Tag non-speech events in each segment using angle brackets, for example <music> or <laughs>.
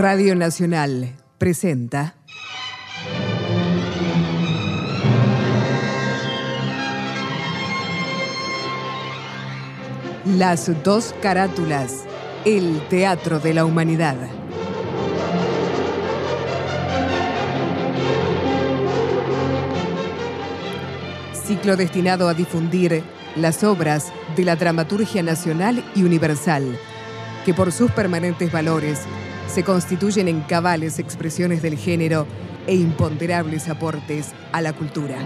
Radio Nacional presenta Las dos carátulas, el Teatro de la Humanidad. Ciclo destinado a difundir las obras de la dramaturgia nacional y universal, que por sus permanentes valores se constituyen en cabales expresiones del género e imponderables aportes a la cultura.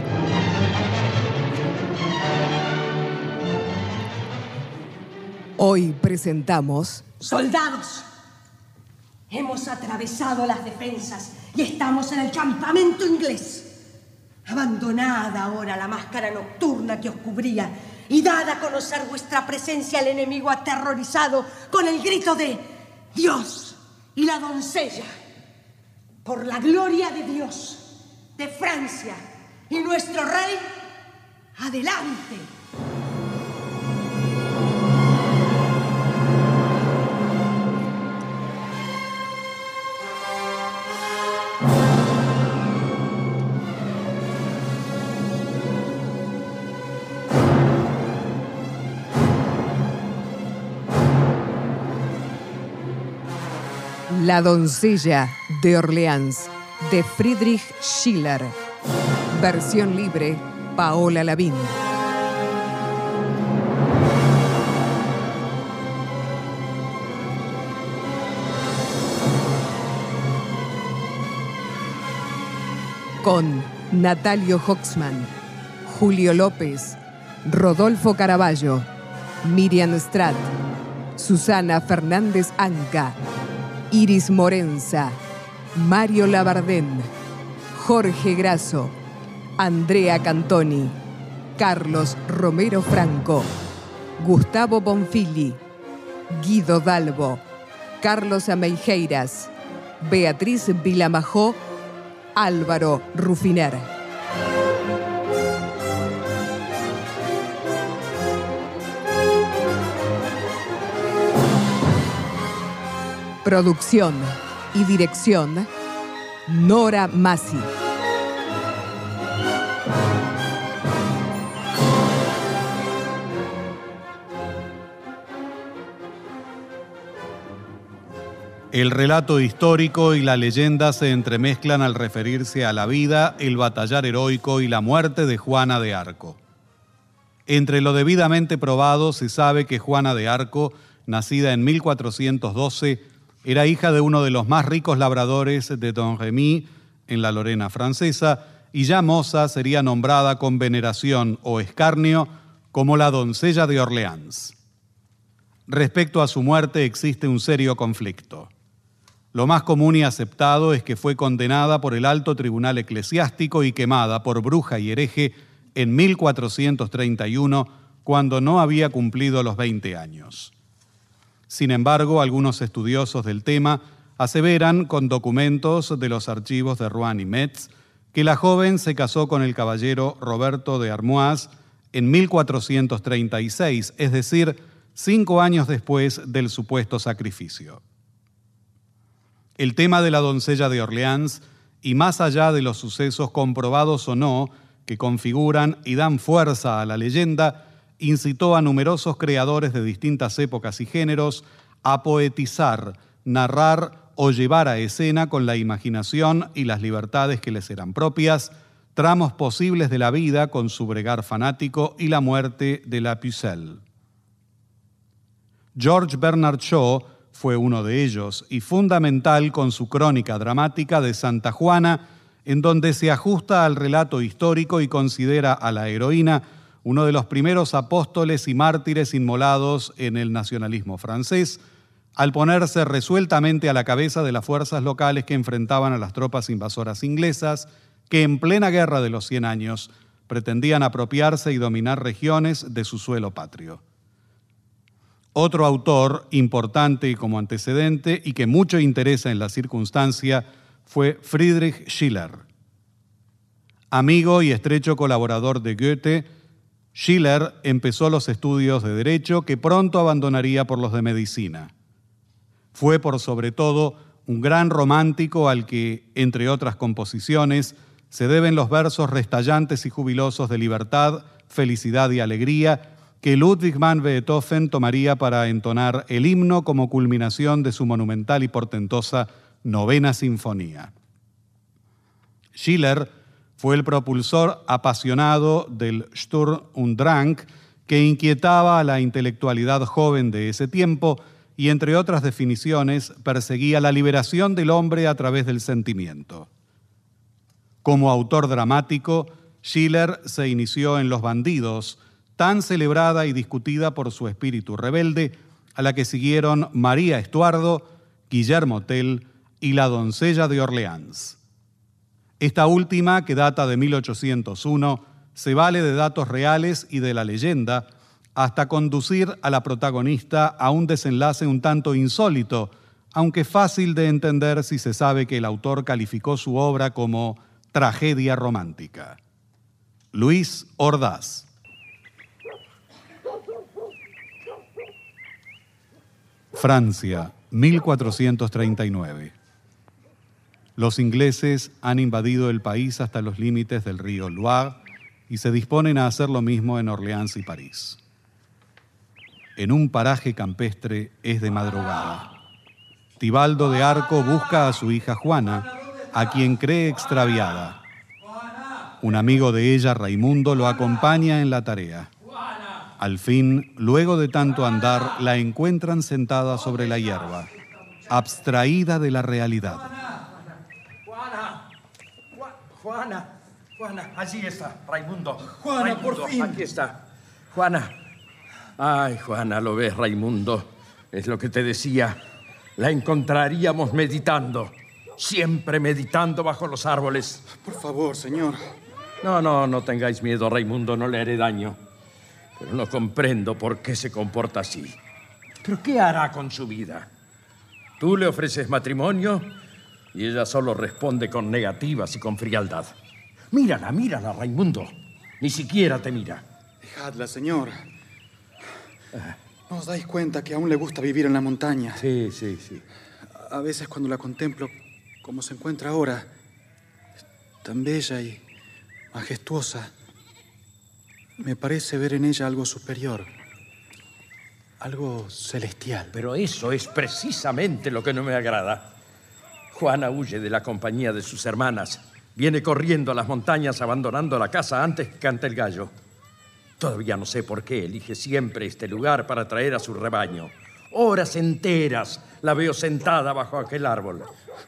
Hoy presentamos... Soldados, hemos atravesado las defensas y estamos en el campamento inglés. Abandonada ahora la máscara nocturna que os cubría y dada a conocer vuestra presencia al enemigo aterrorizado con el grito de Dios y la doncella, por la gloria de Dios, de Francia y nuestro rey, adelante. La doncella de Orleans, de Friedrich Schiller. Versión libre, Paola Lavín. Con Natalio Hoxman, Julio López, Rodolfo Caraballo, Miriam Stratt, Susana Fernández Anca, Iris Morenza, Mario Labardén, Jorge Grasso, Andrea Cantoni, Carlos Romero Franco, Gustavo Bonfili, Guido Dalbo, Carlos Ameijeiras, Beatriz Vilamajó, Álvaro Rufiner. Producción y dirección, Nora Masi. El relato histórico y la leyenda se entremezclan al referirse a la vida, el batallar heroico y la muerte de Juana de Arco. Entre lo debidamente probado se sabe que Juana de Arco, nacida en 1412, era hija de uno de los más ricos labradores de Don Remy en la Lorena francesa y ya moza sería nombrada con veneración o escarnio como la doncella de Orleans. Respecto a su muerte existe un serio conflicto. Lo más común y aceptado es que fue condenada por el alto tribunal eclesiástico y quemada por bruja y hereje en 1431, cuando no había cumplido los 20 años. Sin embargo, algunos estudiosos del tema aseveran con documentos de los archivos de Rouen y Metz que la joven se casó con el caballero Roberto de Armois en 1436, es decir, cinco años después del supuesto sacrificio. El tema de la doncella de Orleans, y más allá de los sucesos comprobados o no, que configuran y dan fuerza a la leyenda, incitó a numerosos creadores de distintas épocas y géneros a poetizar, narrar o llevar a escena con la imaginación y las libertades que les eran propias, tramos posibles de la vida con su bregar fanático y la muerte de la Pucelle. George Bernard Shaw fue uno de ellos y fundamental con su crónica dramática de Santa Juana, en donde se ajusta al relato histórico y considera a la heroína uno de los primeros apóstoles y mártires inmolados en el nacionalismo francés, al ponerse resueltamente a la cabeza de las fuerzas locales que enfrentaban a las tropas invasoras inglesas, que en plena guerra de los Cien Años pretendían apropiarse y dominar regiones de su suelo patrio. Otro autor importante y como antecedente y que mucho interesa en la circunstancia fue Friedrich Schiller. Amigo y estrecho colaborador de Goethe, Schiller empezó los estudios de Derecho que pronto abandonaría por los de Medicina. Fue por sobre todo un gran romántico al que, entre otras composiciones, se deben los versos restallantes y jubilosos de libertad, felicidad y alegría que Ludwig van Beethoven tomaría para entonar el himno como culminación de su monumental y portentosa novena sinfonía. Schiller fue el propulsor apasionado del Sturm und Drang que inquietaba a la intelectualidad joven de ese tiempo y entre otras definiciones perseguía la liberación del hombre a través del sentimiento. Como autor dramático, Schiller se inició en Los Bandidos, tan celebrada y discutida por su espíritu rebelde, a la que siguieron María Estuardo, Guillermo Tell y La doncella de Orleans. Esta última, que data de 1801, se vale de datos reales y de la leyenda, hasta conducir a la protagonista a un desenlace un tanto insólito, aunque fácil de entender si se sabe que el autor calificó su obra como tragedia romántica. Luis Ordaz. Francia, 1439. Los ingleses han invadido el país hasta los límites del río Loire y se disponen a hacer lo mismo en Orleans y París en un paraje campestre es de madrugada. Tibaldo de Arco busca a su hija Juana, a quien cree extraviada. Un amigo de ella, Raimundo, lo acompaña en la tarea. Al fin, luego de tanto andar, la encuentran sentada sobre la hierba, abstraída de la realidad. Juana, Juana, allí está, Raimundo. Juana, por fin. Aquí está. Juana, Ay, Juana, lo ves, Raimundo. Es lo que te decía. La encontraríamos meditando. Siempre meditando bajo los árboles. Por favor, señor. No, no, no tengáis miedo, Raimundo. No le haré daño. Pero no comprendo por qué se comporta así. ¿Pero qué hará con su vida? Tú le ofreces matrimonio y ella solo responde con negativas y con frialdad. Mírala, mírala, Raimundo. Ni siquiera te mira. Dejadla, señor. ¿No os dais cuenta que aún le gusta vivir en la montaña? Sí, sí, sí. A veces cuando la contemplo como se encuentra ahora, tan bella y majestuosa, me parece ver en ella algo superior, algo celestial. Pero eso es precisamente lo que no me agrada. Juana huye de la compañía de sus hermanas, viene corriendo a las montañas abandonando la casa antes que cante el gallo. Todavía no sé por qué elige siempre este lugar para traer a su rebaño. Horas enteras la veo sentada bajo aquel árbol.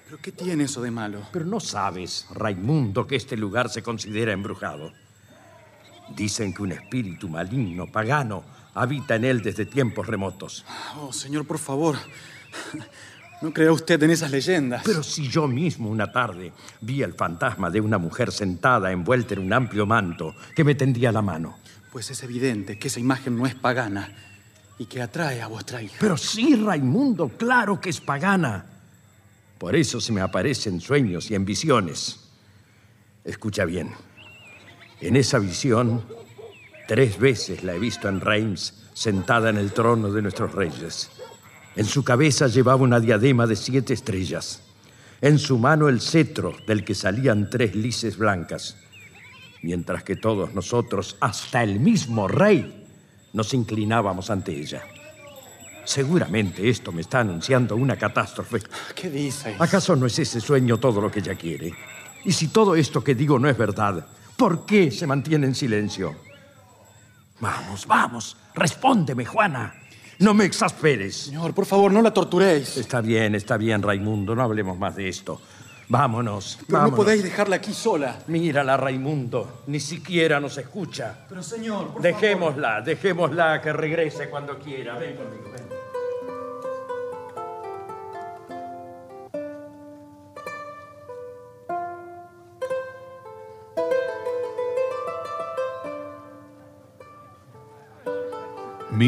¿Pero qué tiene eso de malo? Pero no sabes, Raimundo, que este lugar se considera embrujado. Dicen que un espíritu maligno, pagano, habita en él desde tiempos remotos. Oh, señor, por favor. No crea usted en esas leyendas. Pero si yo mismo una tarde vi el fantasma de una mujer sentada envuelta en un amplio manto que me tendía la mano. Pues es evidente que esa imagen no es pagana y que atrae a vuestra hija. Pero sí, Raimundo, claro que es pagana. Por eso se me aparecen sueños y en visiones. Escucha bien. En esa visión, tres veces la he visto en Reims sentada en el trono de nuestros reyes. En su cabeza llevaba una diadema de siete estrellas. En su mano el cetro del que salían tres lices blancas. Mientras que todos nosotros, hasta el mismo rey, nos inclinábamos ante ella. Seguramente esto me está anunciando una catástrofe. ¿Qué dices? ¿Acaso no es ese sueño todo lo que ella quiere? Y si todo esto que digo no es verdad, ¿por qué se mantiene en silencio? Vamos, vamos, respóndeme, Juana. No me exasperes. Señor, por favor, no la torturéis. Está bien, está bien, Raimundo, no hablemos más de esto. Vámonos. Pero vámonos. no podéis dejarla aquí sola. Mírala, Raimundo, ni siquiera nos escucha. Pero, señor, por Dejémosla, dejémosla que regrese cuando quiera. Ven conmigo,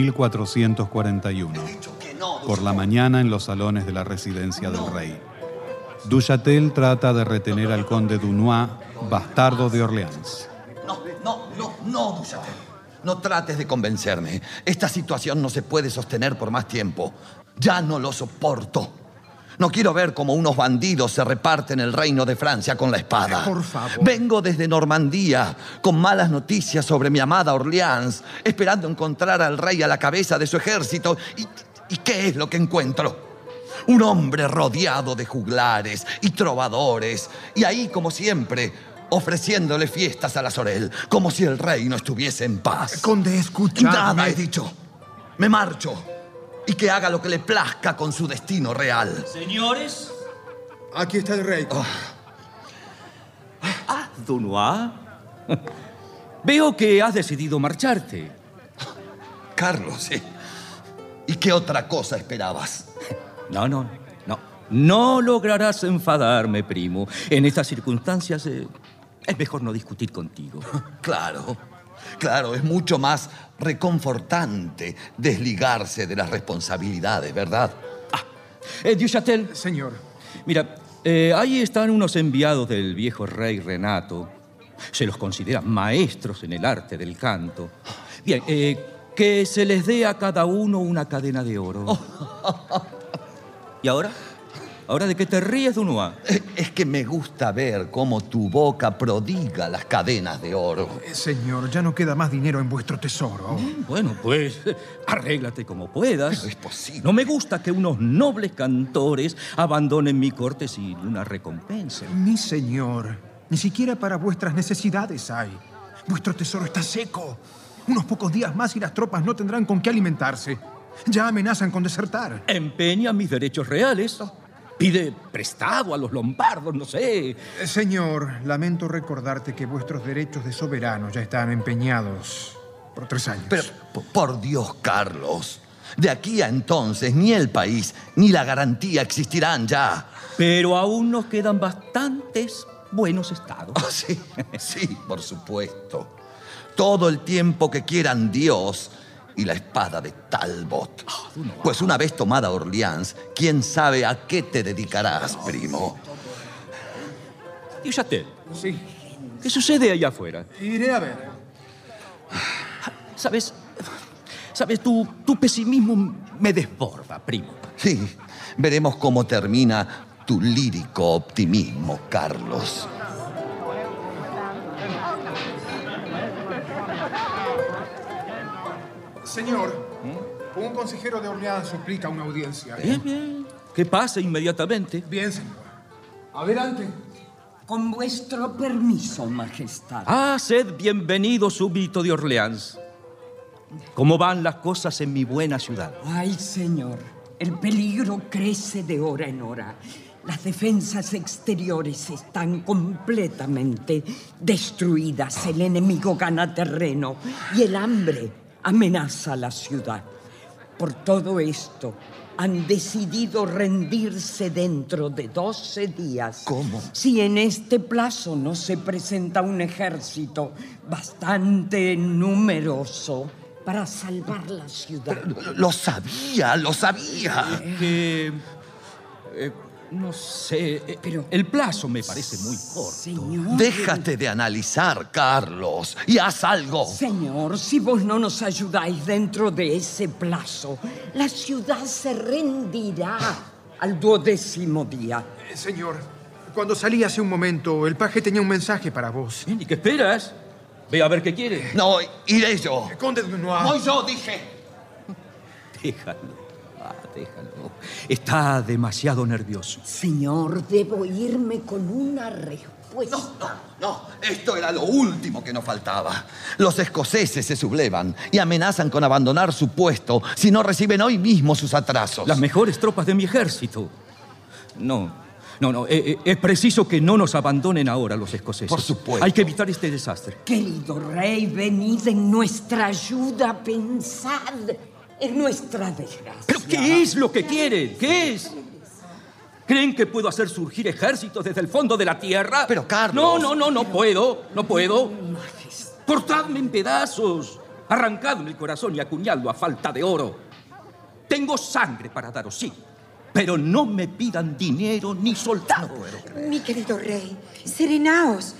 1441. Por la mañana en los salones de la residencia del rey. Duchatel trata de retener al conde Dunois, bastardo de Orleans. No, no, no, no, Duchatel. No trates de convencerme. Esta situación no se puede sostener por más tiempo. Ya no lo soporto. No quiero ver cómo unos bandidos se reparten el reino de Francia con la espada. Por favor. Vengo desde Normandía con malas noticias sobre mi amada Orleans, esperando encontrar al rey a la cabeza de su ejército. ¿Y, y qué es lo que encuentro? Un hombre rodeado de juglares y trovadores. Y ahí, como siempre, ofreciéndole fiestas a la Sorel, como si el rey no estuviese en paz. Conde, escuchadme. Nada he dicho. Me marcho. Y que haga lo que le plazca con su destino real. Señores, Aquí está el rey. ah, Dunois. Veo que has decidido marcharte. Carlos, ¿sí? ¿Y qué otra cosa esperabas? No, no, no. No lograrás enfadarme, primo. En estas circunstancias eh, es mejor no discutir contigo. <laughs> Claro, claro, es mucho más reconfortante desligarse de las responsabilidades, ¿verdad? Eh, Duchatel, Señor, mira, eh, ahí están unos enviados del viejo rey Renato. Se los considera maestros en el arte del canto. Bien, eh, que se les dé a cada uno una cadena de oro. <laughs> ¿Y ahora? ¿Ahora de qué te ríes, Dunois? Eh, Es que me gusta ver cómo tu boca prodiga las cadenas de oro. eh, señor, ya no queda más dinero en vuestro tesoro. Bueno, pues <laughs> arréglate como puedas. Pero es posible. No me gusta que unos nobles cantores abandonen mi corte sin una recompensa. Mi señor, ni siquiera para vuestras necesidades hay. Vuestro tesoro está seco. Unos pocos días más y las tropas no tendrán con qué alimentarse. Ya amenazan con desertar. Empeña mis derechos reales. Pide prestado a los lombardos, no sé. Eh, Señor, lamento recordarte que vuestros derechos de soberano ya están empeñados por tres años. Pero, por Dios, Carlos, de aquí a entonces ni el país ni la garantía existirán ya. Pero aún nos quedan bastantes buenos estados. Oh, sí, sí, por supuesto. Todo el tiempo que quieran Dios y la espada de Talbot. Pues una vez tomada Orleans, quién sabe a qué te dedicarás, primo. Duchatel, Sí, ¿qué sucede allá afuera? iré a ver. ¿Sabes? ¿Sabes? Tu, tu pesimismo me desborda, primo. Sí, veremos cómo termina tu lírico optimismo, Carlos. Señor, un consejero de Orleans suplica una audiencia. Bien, bien. Que pase inmediatamente. Bien, señor. Adelante. Con vuestro permiso, Majestad. Ah, sed bienvenido, súbdito de Orleans. ¿Cómo van las cosas en mi buena ciudad? Ay, señor, el peligro crece de hora en hora. Las defensas exteriores están completamente destruidas. El enemigo gana terreno y el hambre amenaza la ciudad. Por todo esto, han decidido rendirse dentro de 12 días. ¿Cómo? Si en este plazo no se presenta un ejército bastante numeroso para salvar la ciudad. Lo sabía, lo sabía. Que. eh, No sé, eh, pero el plazo me parece muy corto. Señor. Déjate de analizar, Carlos, y haz algo. Señor, si vos no nos ayudáis dentro de ese plazo, la ciudad se rendirá al duodécimo día. Eh, Señor, cuando salí hace un momento, el paje tenía un mensaje para vos. ¿Y qué esperas? Ve a ver qué quiere. No, iré yo. Conde de Dunois. Voy yo, dije. Déjalo. Déjalo. Está demasiado nervioso. Señor, debo irme con una respuesta. No, no, esto era lo último que nos faltaba. Los escoceses se sublevan y amenazan con abandonar su puesto si no reciben hoy mismo sus atrasos. Las mejores tropas de mi ejército. No, no, no. eh, eh, es preciso que no nos abandonen ahora los escoceses. Por supuesto. Hay que evitar este desastre. Querido rey, venid en nuestra ayuda, pensad en nuestra desgracia. ¿Pero qué es lo que quieren? ¿Qué es? ¿Creen que puedo hacer surgir ejércitos desde el fondo de la tierra? Pero, Carlos. No, no, no, no puedo. No puedo. Cortadme en pedazos. Arrancadme el corazón y acuñadlo a falta de oro. Tengo sangre para daros, sí. Pero no me pidan dinero ni soldados. Mi querido rey, serenaos.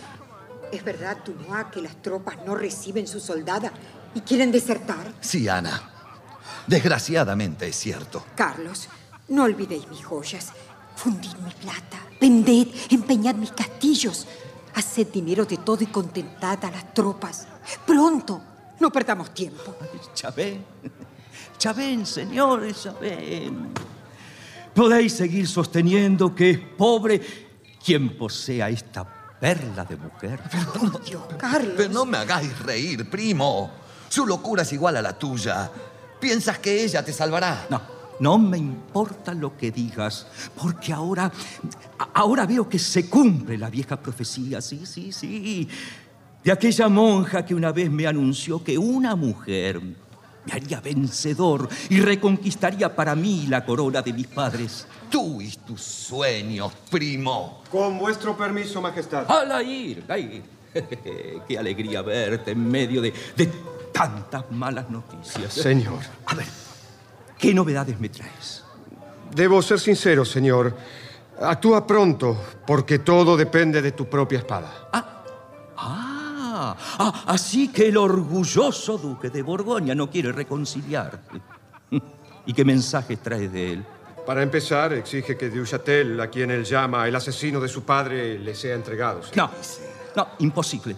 ¿Es verdad, Dunois, que las tropas no reciben su soldada y quieren desertar? Sí, Ana. Desgraciadamente es cierto. Carlos, no olvidéis mis joyas. Fundid mi plata, vended, empeñad mis castillos. Haced dinero de todo y contentad a las tropas. Pronto, no perdamos tiempo. Ven. Ya ven, señores, ven. Podéis seguir sosteniendo que es pobre quien posea esta perla de mujer. Por Dios, Carlos. Pero no me hagáis reír, primo. Su locura es igual a la tuya. ¿Piensas que ella te salvará? No, no me importa lo que digas, porque ahora, ahora veo que se cumple la vieja profecía, sí, sí, sí, de aquella monja que una vez me anunció que una mujer me haría vencedor y reconquistaría para mí la corona de mis padres. Tú y tus sueños, primo. Con vuestro permiso, Majestad. Alair, Alair, <laughs> qué alegría verte en medio de, de tantas malas noticias. Señor. A ver, ¿qué novedades me traes? Debo ser sincero, señor. Actúa pronto, porque todo depende de tu propia espada. Ah, ah, así que el orgulloso duque de Borgoña no quiere reconciliarte. <laughs> ¿Y qué mensajes trae de él? Para empezar, exige que Duchatel, a quien él llama el asesino de su padre, le sea entregado. señor. No, no, imposible.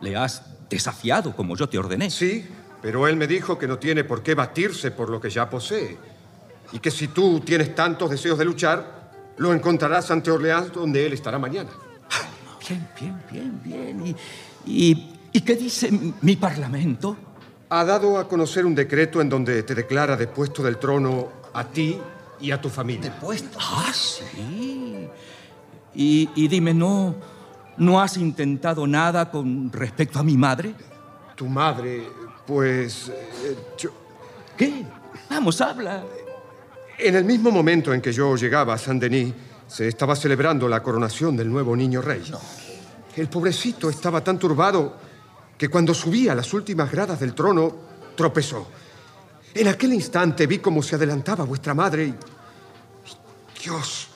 Le has desafiado como yo te ordené. Sí, pero él me dijo que no tiene por qué batirse por lo que ya posee. Y que si tú tienes tantos deseos de luchar, lo encontrarás ante Orleans, donde él estará mañana. Bien, bien, bien, bien. ¿Y, y, y qué dice mi parlamento? Ha dado a conocer un decreto en donde te declara depuesto del trono a ti y a tu familia. Puesto. Ah, sí. Y, y dime, ¿no, ¿no has intentado nada con respecto a mi madre? Tu madre, pues... eh, yo- ¿Qué? Vamos, habla. En el mismo momento en que yo llegaba a Saint-Denis, se estaba celebrando la coronación del nuevo niño rey. El pobrecito estaba tan turbado que cuando subía a las últimas gradas del trono, tropezó. En aquel instante vi cómo se adelantaba vuestra madre y Dios,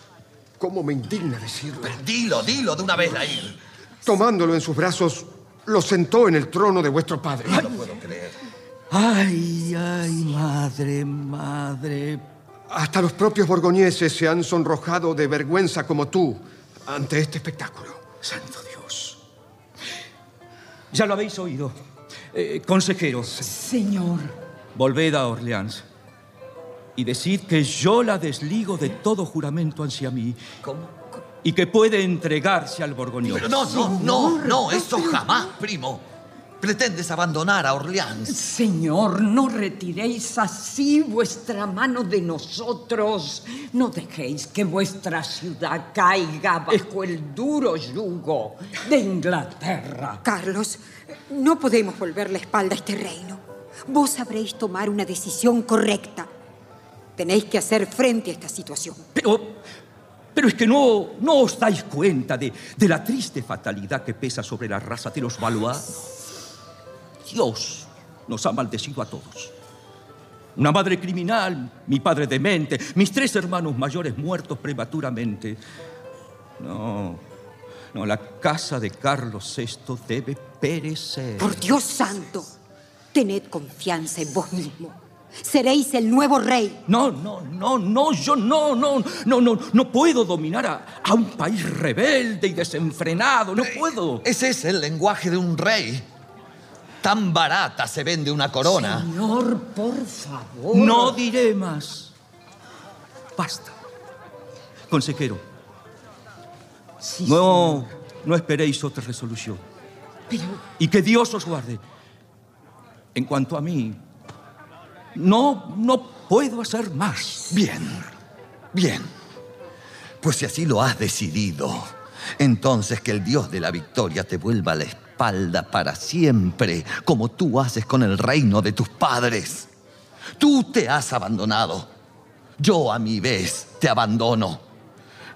cómo me indigna decirlo. Dilo, dilo de una vez, Lair. Tomándolo en sus brazos, lo sentó en el trono de vuestro padre. No puedo creer. Ay, ay, madre, madre. Hasta los propios borgoñeses se han sonrojado de vergüenza como tú ante este espectáculo. Santo Dios. Ya lo habéis oído. Eh, consejeros, Señor, volved a Orleans y decid que yo la desligo de todo juramento hacia mí y que puede entregarse al borgoñón. Pero no, no, no, no, eso jamás, primo. Pretendes abandonar a Orleans. Señor, no retiréis así vuestra mano de nosotros. No dejéis que vuestra ciudad caiga bajo el duro yugo de Inglaterra. Carlos, no podemos volver la espalda a este reino. Vos sabréis tomar una decisión correcta. Tenéis que hacer frente a esta situación. Pero, pero es que no, no os dais cuenta de, de la triste fatalidad que pesa sobre la raza de los Valois. Dios nos ha maldecido a todos. Una madre criminal, mi padre demente, mis tres hermanos mayores muertos prematuramente. No, no, la casa de Carlos VI debe perecer. Por Dios santo, tened confianza en vos mismo. Seréis el nuevo rey. No, no, no, no, yo no, no, no, no, no puedo dominar a, a un país rebelde y desenfrenado, no puedo. Ese es el lenguaje de un rey. Tan barata se vende una corona. Señor, por favor. No diré más. Basta. Consejero. Sí, No, no esperéis otra resolución. Pero Y que Dios os guarde. En cuanto a mí, no, no puedo hacer más. Bien, bien. Pues si así lo has decidido, entonces que el Dios de la victoria te vuelva la espalda para siempre, como tú haces con el reino de tus padres. Tú te has abandonado. Yo a mi vez te abandono.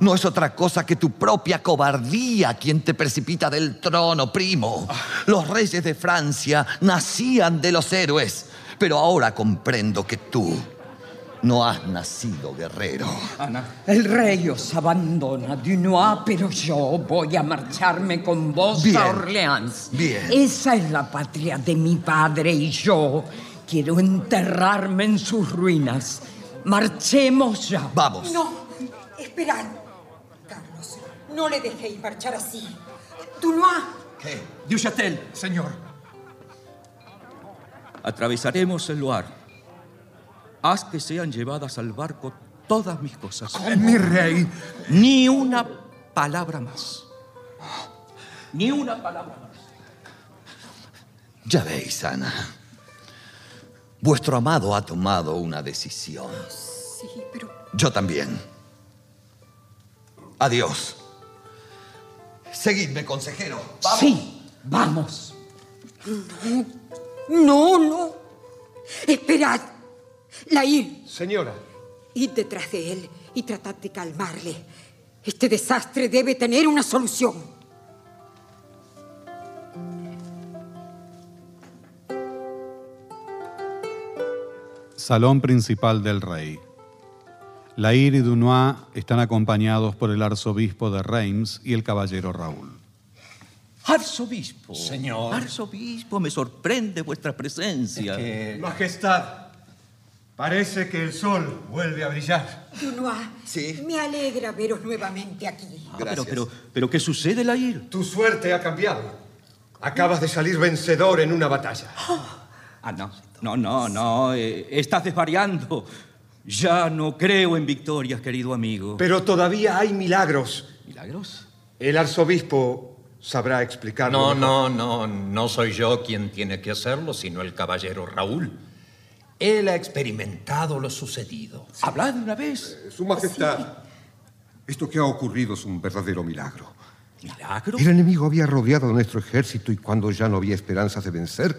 No es otra cosa que tu propia cobardía quien te precipita del trono, primo. Los reyes de Francia nacían de los héroes, pero ahora comprendo que tú no has nacido guerrero. El rey os abandona, Dunois, pero yo voy a marcharme con vos Bien. a Orleans. Bien. Esa es la patria de mi padre y yo quiero enterrarme en sus ruinas. Marchemos ya. Vamos. No, esperad. Carlos, no le dejéis marchar así. Dunois, ¿Qué? Duchatel, Señor, atravesaremos el Loire. Haz que sean llevadas al barco todas mis cosas. mi rey. Ni una palabra más. Ni una palabra más. Ya veis, Ana. Vuestro amado ha tomado una decisión. sí, pero Yo también. Adiós. Seguidme, consejero. Vamos. Sí, vamos. No, no. Esperad. Laír, Señora, id detrás de él y tratad de calmarle. Este desastre debe tener una solución. Salón principal del rey. Lair y Dunois están acompañados por el arzobispo de Reims y el caballero Raúl. Arzobispo. Señor. Arzobispo, me sorprende vuestra presencia. Majestad, parece que el sol vuelve a brillar. Dunois, Sí. me alegra veros nuevamente aquí. Ah, pero, pero, pero, ¿qué sucede, Lair? tu suerte ha cambiado. Acabas de salir vencedor en una batalla. Ah, no, no, no, no, eh, estás desvariando. Ya no creo en victorias, querido amigo. Pero todavía hay milagros. ¿Milagros? El arzobispo sabrá explicarlo. No, mejor. no, no, no soy yo quien tiene que hacerlo, sino el caballero Raúl. Él ha experimentado lo sucedido. Hablad de una vez. Su Majestad, esto que ha ocurrido es un verdadero milagro. ¿Milagro? El enemigo había rodeado nuestro ejército y cuando ya no había esperanzas de vencer,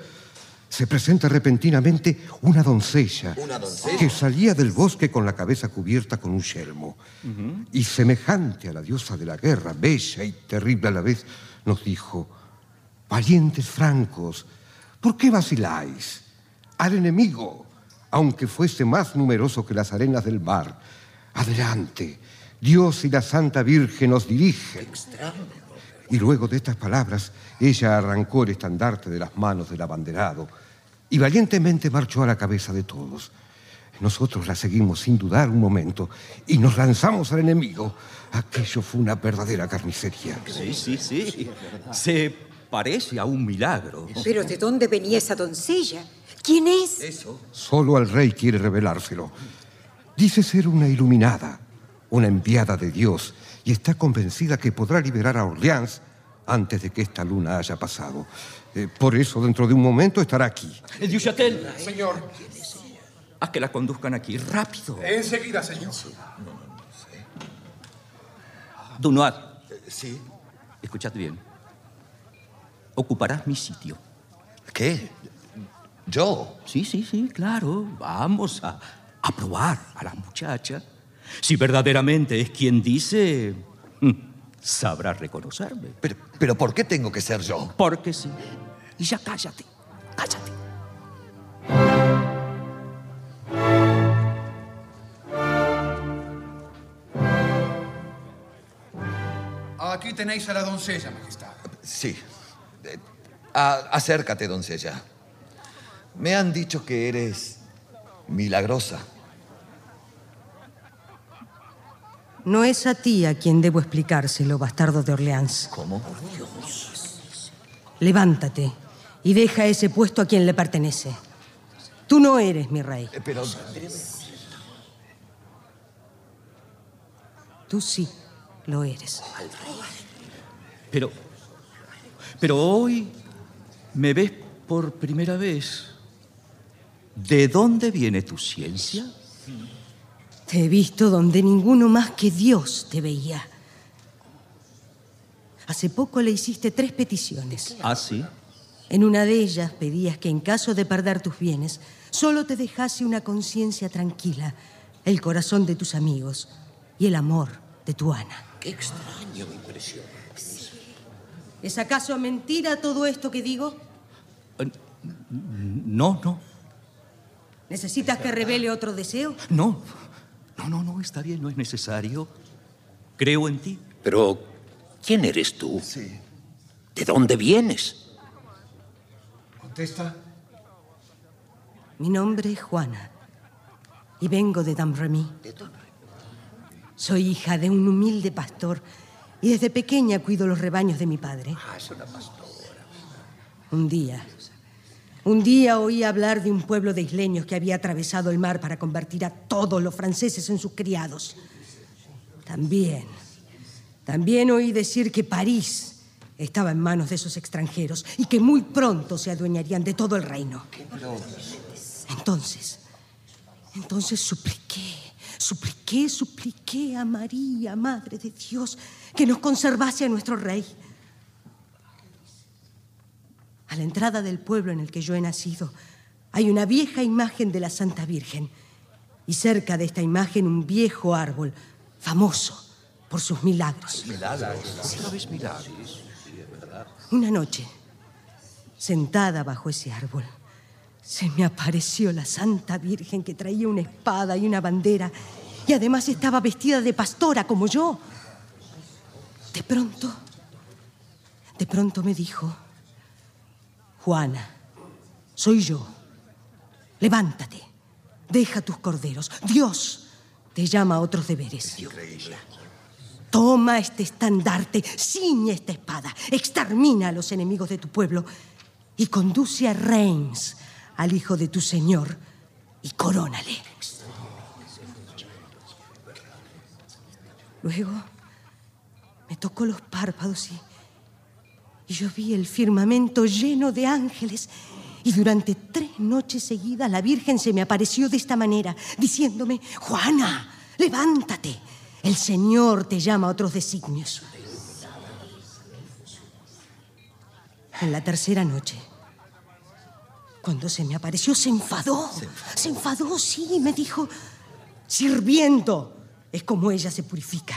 se presenta repentinamente una doncella, ¿Una doncella? que salía del bosque con la cabeza cubierta con un yelmo. Y semejante a la diosa de la guerra, bella y terrible a la vez, nos dijo, valientes francos, ¿por qué vaciláis? Al enemigo, aunque fuese más numeroso que las arenas del mar, adelante, Dios y la Santa Virgen os dirigen. Y luego de estas palabras, ella arrancó el estandarte de las manos del abanderado y valientemente marchó a la cabeza de todos. Nosotros la seguimos sin dudar un momento y nos lanzamos al enemigo. Aquello fue una verdadera carnicería. Sí, sí, sí. Se parece a un milagro. Pero ¿de dónde venía esa doncella? ¿Quién es? Eso. Solo al rey quiere revelárselo. Dice ser una iluminada, una enviada de Dios, y está convencida que podrá liberar a Orleans antes de que esta luna haya pasado. Eh, por eso, dentro de un momento estará aquí. El Duchatel, Señor, haz que la conduzcan aquí, rápido. enseguida, señor. Dunois, Sí. escuchad bien. Ocuparás mi sitio. ¿Qué? ¿Yo? Sí, sí, sí, claro. Vamos a, a probar a la muchacha. Si verdaderamente es quien dice, mm, sabrá reconocerme. Pero, pero ¿por qué tengo que ser yo? Porque sí. Y ya cállate, cállate. Aquí tenéis a la doncella, Majestad. Sí. Eh, a- acércate, doncella. Me han dicho que eres milagrosa. No es a ti a quien debo explicárselo, bastardo de Orleans. ¿Cómo? Levántate y deja ese puesto a quien le pertenece. Tú no eres mi rey. Eh, Pero Tú sí lo eres. Pero. Pero hoy me ves por primera vez. ¿De dónde viene tu ciencia? Te he visto donde ninguno más que Dios te veía. Hace poco le hiciste tres peticiones. Ah, sí. En una de ellas pedías que en caso de perder tus bienes, solo te dejase una conciencia tranquila, el corazón de tus amigos y el amor de tu Ana. Qué extraño impresión. ¿Es acaso mentira todo esto que digo? No, no, ¿Necesitas que revele otro deseo? no. No, no, no, está bien, no es necesario. Creo en ti. Pero, ¿quién eres tú? ¿De dónde vienes? Contesta. Mi nombre es Juana y vengo de Damremy. Soy hija de un humilde pastor y desde pequeña cuido los rebaños de mi padre. Ah, es una pastora. Un día, un día oí hablar de un pueblo de isleños que había atravesado el mar para convertir a todos los franceses en sus criados. También, también oí decir que París estaba en manos de esos extranjeros y que muy pronto se adueñarían de todo el reino. Entonces, entonces supliqué, supliqué, supliqué a María, Madre de Dios, que nos conservase a nuestro rey. A la entrada del pueblo en el que yo he nacido hay una vieja imagen de la Santa Virgen y cerca de esta imagen un viejo árbol famoso por sus milagros. Otra vez milagros. Una noche, sentada bajo ese árbol, se me apareció la Santa Virgen que traía una espada y una bandera y además estaba vestida de pastora como yo. De pronto, de pronto me dijo, Juana, soy yo. Levántate, deja tus corderos. Dios te llama a otros deberes. Increíble. Toma este estandarte, ciñe esta espada, extermina a los enemigos de tu pueblo y conduce a Reims, al hijo de tu señor, y corónale. Luego me tocó los párpados y, y yo vi el firmamento lleno de ángeles. Y durante tres noches seguidas la Virgen se me apareció de esta manera, diciéndome, Juana, levántate, el Señor te llama a otros designios. En la tercera noche, cuando se me apareció, se enfadó. Se enfadó, sí, y me dijo, sirviendo es como ella se purifica.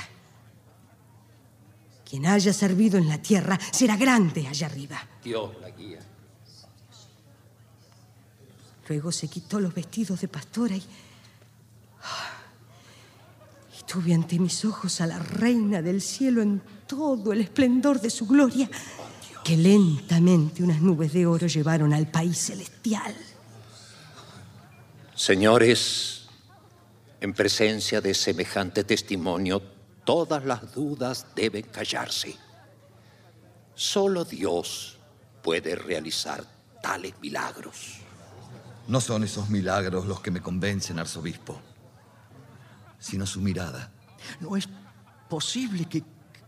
Quien haya servido en la tierra será grande allá arriba. Dios la guía. Luego se quitó los vestidos de pastora y... Y tuve ante mis ojos a la reina del cielo en todo el esplendor de su gloria, que lentamente unas nubes de oro llevaron al país celestial. Señores, en presencia de semejante testimonio, todas las dudas deben callarse. Solo Dios puede realizar tales milagros. No son esos milagros los que me convencen, arzobispo, sino su mirada. No es posible que,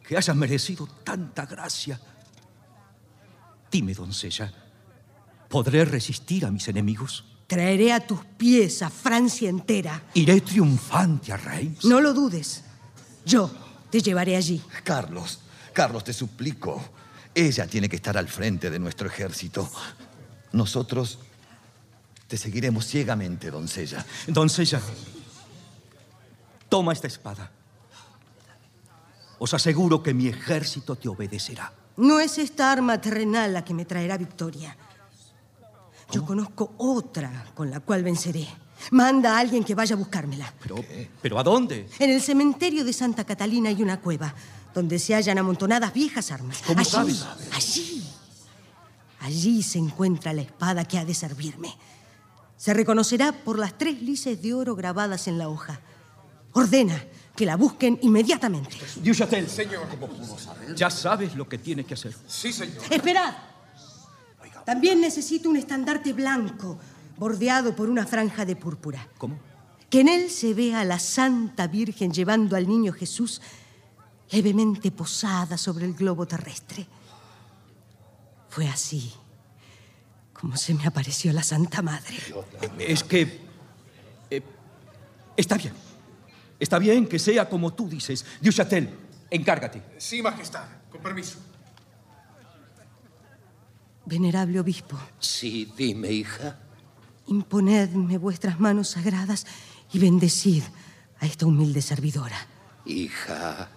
que hayas merecido tanta gracia. Dime, doncella, ¿podré resistir a mis enemigos? Traeré a tus pies a Francia entera. ¿Iré triunfante a Reims? No lo dudes. Yo te llevaré allí. Carlos, Carlos, te suplico. Ella tiene que estar al frente de nuestro ejército. Nosotros te seguiremos ciegamente, doncella. Doncella, toma esta espada. Os aseguro que mi ejército te obedecerá. No es esta arma terrenal la que me traerá victoria. Yo conozco otra con la cual venceré. Manda a alguien que vaya a buscármela. Pero, ¿pero a dónde? En el cementerio de Santa Catalina hay una cueva donde se hallan amontonadas viejas armas. ¿Cómo allí, sabes? Allí. Allí se encuentra la espada que ha de servirme. Se reconocerá por las tres lices de oro grabadas en la hoja. Ordena que la busquen inmediatamente. Duchatel, Señor, ¿cómo pudo saber? ya sabes lo que tienes que hacer. Sí, señor. Esperad. También necesito un estandarte blanco, bordeado por una franja de púrpura. ¿Cómo? Que en él se vea a la Santa Virgen llevando al niño Jesús levemente posada sobre el globo terrestre. Fue así como se me apareció la Santa Madre. Es que... eh, está bien. Está bien que sea como tú dices. Duchatel, encárgate. Sí, Majestad. Con permiso. Venerable obispo, Sí, dime, hija. imponedme vuestras manos sagradas y bendecid a esta humilde servidora. Hija,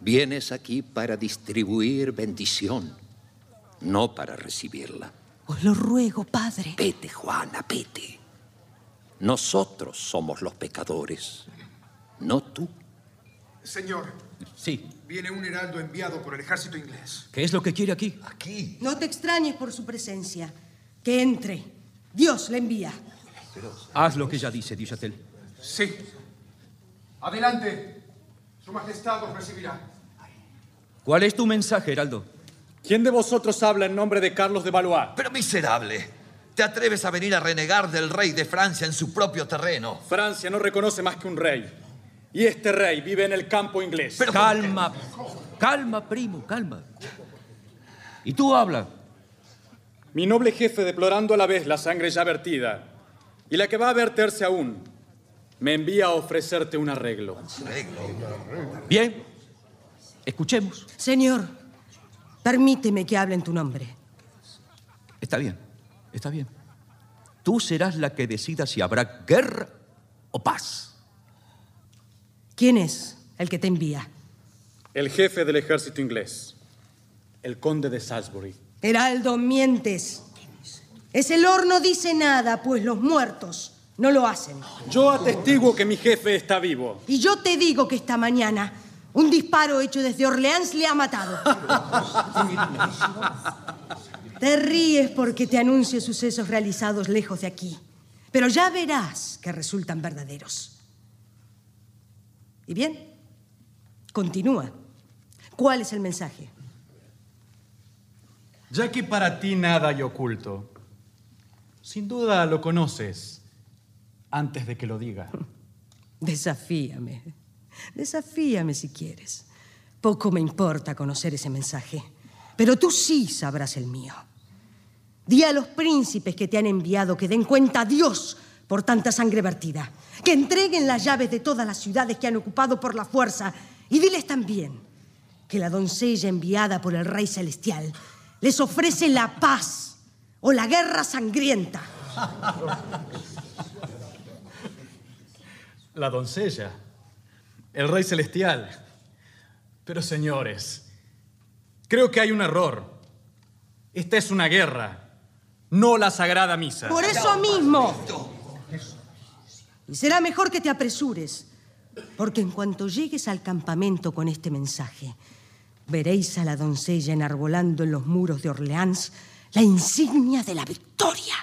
vienes aquí para distribuir bendición, no para recibirla. Os lo ruego, padre. Vete, Juana, vete. Nosotros somos los pecadores, no tú. Señor, Sí. viene un heraldo enviado por el ejército inglés. ¿Qué es lo que quiere aquí? Aquí. No te extrañes por su presencia. Que entre. Dios le envía. Haz lo que ella dice, Duchatel. Sí. Adelante. Su Majestad os recibirá. ¿Cuál es tu mensaje, Heraldo? ¿Quién de vosotros habla en nombre de Carlos de Valois? Pero miserable, ¿te atreves a venir a renegar del rey de Francia en su propio terreno? Francia no reconoce más que un rey. Y este rey vive en el campo inglés. Pero calma, calma, primo, calma. ¿Y tú habla? Mi noble jefe, deplorando a la vez la sangre ya vertida y la que va a verterse aún, me envía a ofrecerte un arreglo. Bien, escuchemos. Señor, permíteme que hable en tu nombre. Está bien, está bien. Tú serás la que decida si habrá guerra o paz. ¿Quién es el que te envía? El jefe del ejército inglés, el conde de Salisbury. Heraldo, mientes. Ese lord no dice nada, pues los muertos no lo hacen. Yo atestiguo que mi jefe está vivo. Y yo te digo que esta mañana un disparo hecho desde Orleans le ha matado. <laughs> te ríes porque te anuncio sucesos realizados lejos de aquí, pero ya verás que resultan verdaderos. Y bien, continúa. ¿Cuál es el mensaje? Ya que para ti nada hay oculto, sin duda lo conoces antes de que lo diga. <laughs> Desafíame. Desafíame si quieres. Poco me importa conocer ese mensaje, pero tú sí sabrás el mío. Di a los príncipes que te han enviado que den cuenta a Dios por tanta sangre vertida, que entreguen las llaves de todas las ciudades que han ocupado por la fuerza y diles también que la doncella enviada por el Rey Celestial les ofrece la paz o la guerra sangrienta. La doncella, el rey celestial. Pero señores, creo que hay un error. Esta es una guerra, no la sagrada misa. Por eso mismo. Y será mejor que te apresures, porque en cuanto llegues al campamento con este mensaje, veréis a la doncella enarbolando en los muros de Orleans la insignia de la victoria.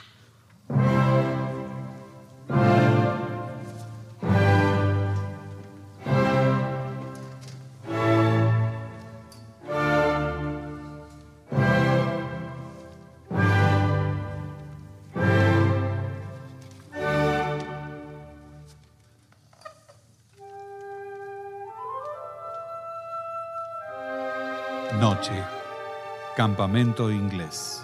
Campamento inglés.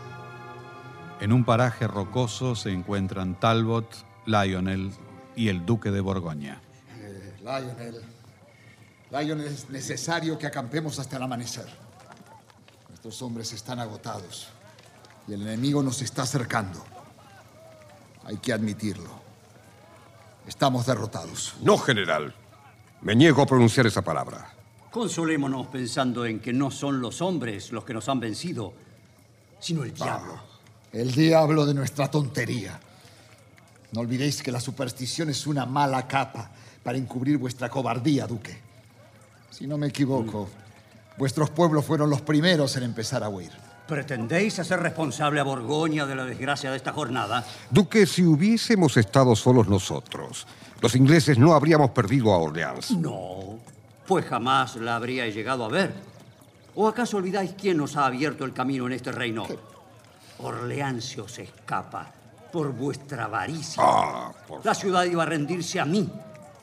En un paraje rocoso se encuentran Talbot, Lionel y el duque de Borgoña. Eh, Lionel. Lionel, es necesario que acampemos hasta el amanecer. Nuestros hombres están agotados y el enemigo nos está acercando. Hay que admitirlo. Estamos derrotados. No, general. Me niego a pronunciar esa palabra. Consolémonos pensando en que no son los hombres los que nos han vencido, sino el diablo. El diablo de nuestra tontería. No olvidéis que la superstición es una mala capa para encubrir vuestra cobardía, duque. Si no me equivoco, Vuestros pueblos fueron los primeros en empezar a huir. ¿Pretendéis hacer responsable a Borgoña de la desgracia de esta jornada? Duque, si hubiésemos estado solos nosotros, los ingleses no habríamos perdido a Orleans. No, pues jamás la habría llegado a ver. ¿O acaso olvidáis quién nos ha abierto el camino en este reino? Orleans se os escapa por vuestra avaricia. Ah, La ciudad iba a rendirse a mí,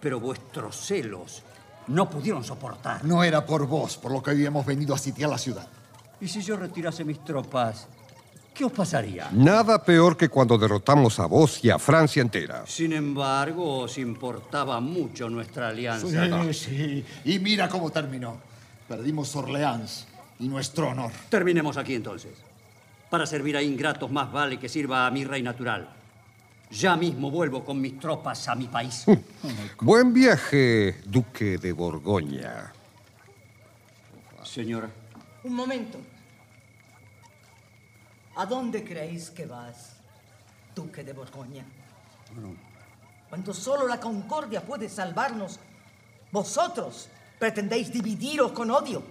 pero vuestros celos no pudieron soportar. No era por vos por lo que habíamos venido a sitiar la ciudad. ¿Y si yo retirase mis tropas, qué os pasaría? Nada peor que cuando derrotamos a vos y a Francia entera. Sin embargo, os importaba mucho nuestra alianza. Sí, sí. Y mira cómo terminó. Perdimos Orleans y nuestro honor. Terminemos aquí entonces. Para servir a ingratos más vale que sirva a mi rey natural. Ya mismo vuelvo con mis tropas a mi país. Buen viaje, Duque de Borgoña. Señora. Un momento. ¿A dónde creéis que vas, Duque de Borgoña? Cuando solo la concordia puede salvarnos, vosotros pretendéis dividiros con odio.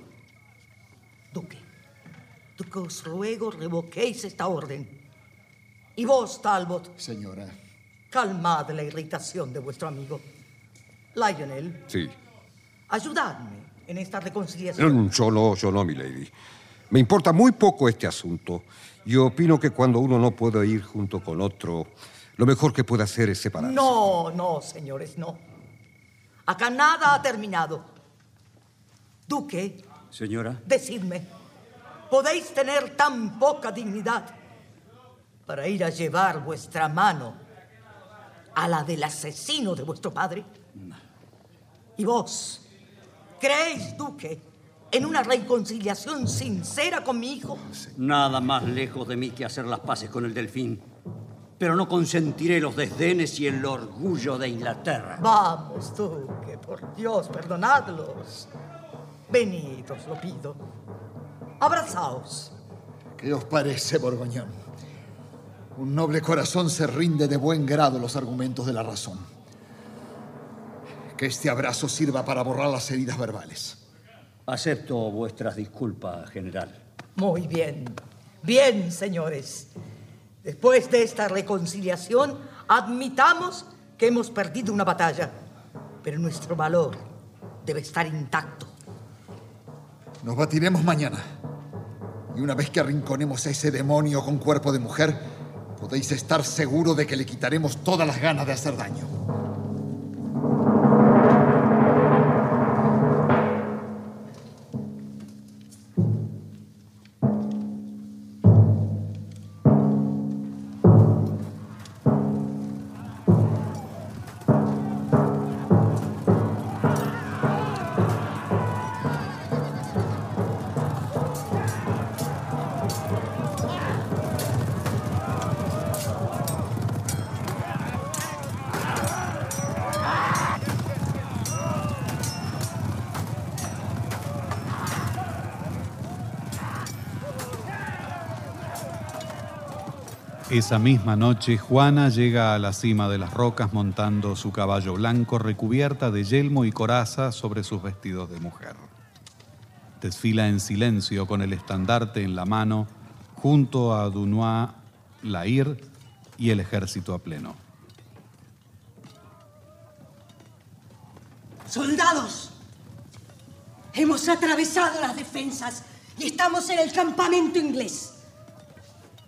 Duque, Duque, os ruego revoquéis esta orden. Y vos, Talbot, Señora. calmad la irritación de vuestro amigo. Lionel, Sí. ayudadme en esta reconciliación. Mm, Yo no, yo no, mi lady. Me importa muy poco este asunto. Yo opino que cuando uno no puede ir junto con otro, lo mejor que puede hacer es separarse. No, no, señores, no. Acá nada ha terminado. Duque, Señora. decidme, ¿podéis tener tan poca dignidad para ir a llevar vuestra mano a la del asesino de vuestro padre? ¿Y vos, creéis, Duque, en una reconciliación sincera con mi hijo? Nada más lejos de mí que hacer las paces con el delfín. Pero no consentiré los desdenes y el orgullo de Inglaterra. Vamos, Duque, por Dios, perdonadlos. Venid, os lo pido. Abrazaos. ¿Qué os parece, Borgoñón? Un noble corazón se rinde de buen grado a los argumentos de la razón. Que este abrazo sirva para borrar las heridas verbales. Acepto vuestras disculpas, general. Muy bien. Bien, señores. Después de esta reconciliación, admitamos que hemos perdido una batalla, pero nuestro valor debe estar intacto. Nos batiremos mañana. Y una vez que arrinconemos a ese demonio con cuerpo de mujer, podéis estar seguro de que le quitaremos todas las ganas de hacer daño. Esa misma noche, Juana llega a la cima de las rocas montando su caballo blanco recubierta de yelmo y coraza sobre sus vestidos de mujer. Desfila en silencio con el estandarte en la mano junto a Dunois, Lair y el ejército a pleno. ¡Soldados! Hemos atravesado las defensas y estamos en el campamento inglés.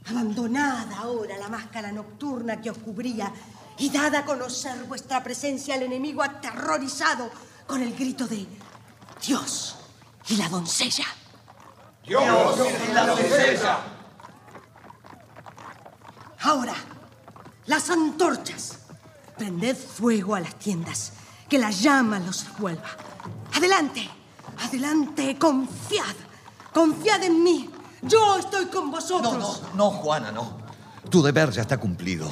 Abandonada ahora la máscara nocturna que os cubría y dada a conocer vuestra presencia al enemigo aterrorizado con el grito de Dios y la doncella. Dios y la doncella. Ahora, las antorchas. Prended fuego a las tiendas, que la llama los revuelva. Adelante, adelante, confiad. Confiad en mí. Yo estoy con vosotros. No, no, no, Juana, no. Tu deber ya está cumplido.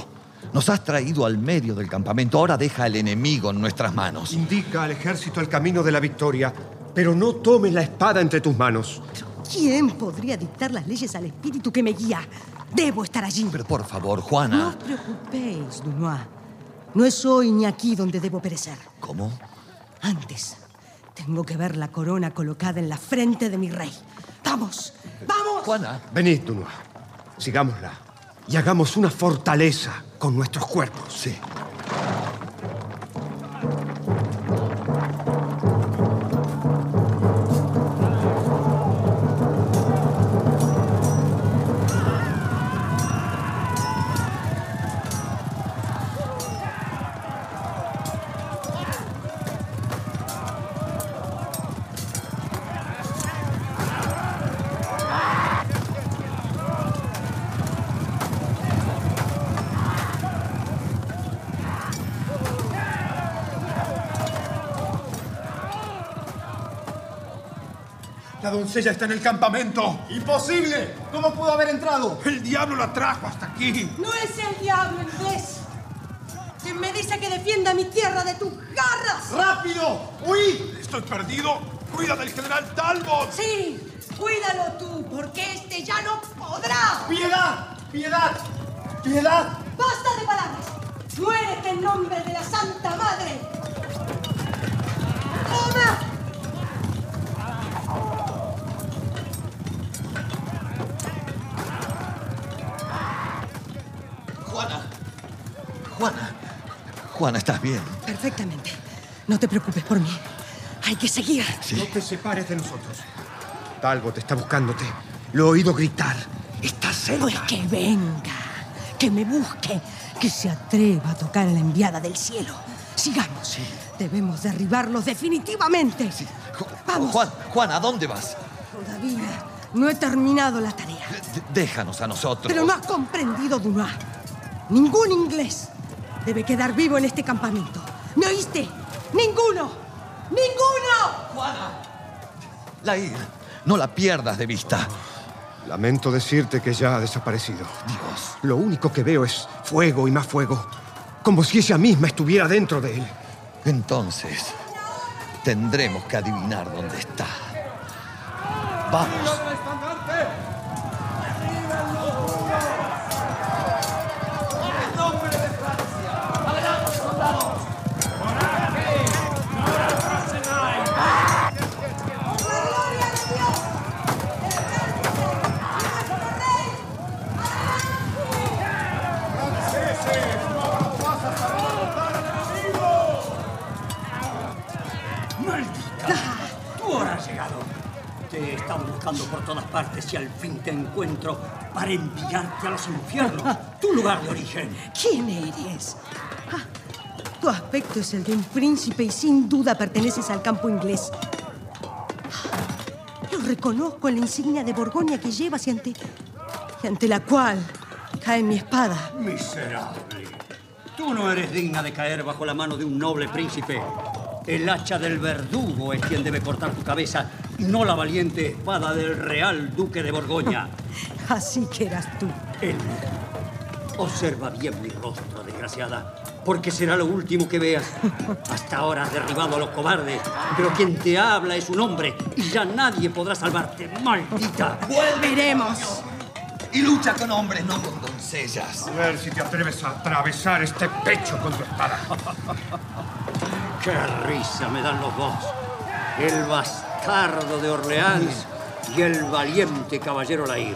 Nos has traído al medio del campamento. Ahora deja al enemigo en nuestras manos. Indica al ejército el camino de la victoria, pero no tomes la espada entre tus manos. ¿Quién podría dictar las leyes al espíritu que me guía? Debo estar allí. Pero por favor, No Juana. os preocupéis, Dunois. No es hoy ni aquí donde debo perecer. ¿Cómo? Antes, Tengo que ver la corona colocada en la frente de mi rey. ¡Vamos! ¡Vamos! Juana. Venid, Dunois. Sigámosla. Y hagamos una fortaleza con nuestros cuerpos. Sí. Doncella está en el campamento. ¡Imposible! ¿Cómo pudo haber entrado? El diablo la trajo hasta aquí. No es el diablo inglés. Quien me dice que defienda mi tierra de tus garras. ¡Rápido! ¡Huí! Estoy perdido. Cuida del general Talbot. Sí, cuídalo tú, porque este ya no podrá. ¡Piedad! ¡Piedad! ¡Piedad! ¡Basta de palabras! ¡Muérete en nombre de la Santa Madre! Juana, ¿estás bien? Perfectamente. No te preocupes por mí. Hay que seguir. No te separes de nosotros. Talbot está buscándote. Lo he oído gritar. Está cerca. Pues que venga, que me busque, que se atreva a tocar a la enviada del cielo. Sigamos. Debemos derribarlos definitivamente. Vamos. Juan, Juan, ¿a dónde vas? Todavía no he terminado la tarea. D- déjanos a nosotros. Pero no has comprendido, Dunois. Ningún inglés debe quedar vivo en este campamento. ¿Me oíste? ¡Ninguno! ¡Ninguno! Juana. Lair, no la pierdas de vista. Lamento decirte que ya ha desaparecido. Dios. Lo único que veo es fuego y más fuego. Como si ella misma estuviera dentro de él. Entonces, tendremos que adivinar dónde está. Vamos. ¡Maldita! ¡Tu hora ha llegado! Te he estado buscando por todas partes y al fin te encuentro para enviarte a los infiernos, tu lugar de origen. ¿Quién eres? Ah, tu aspecto es el de un príncipe y sin duda perteneces al campo inglés. Ah, Lo reconozco en la insignia de Borgoña que llevas y ante, y ante la cual cae mi espada. Miserable. Tú no eres digna de caer bajo la mano de un noble príncipe. El hacha del verdugo es quien debe cortar tu cabeza y no la valiente espada del real duque de Borgoña. <laughs> Así que eras tú. Él. Observa bien mi rostro, desgraciada, porque será lo último que veas. Hasta ahora has derribado a los cobardes, pero quien te habla es un hombre y ya nadie podrá salvarte, maldita. Volveremos. Y lucha con hombres, no con doncellas. A ver si te atreves a atravesar este pecho con tu espada. <laughs> ¡Qué risa me dan los dos! El bastardo de Orleans y el valiente caballero Lair,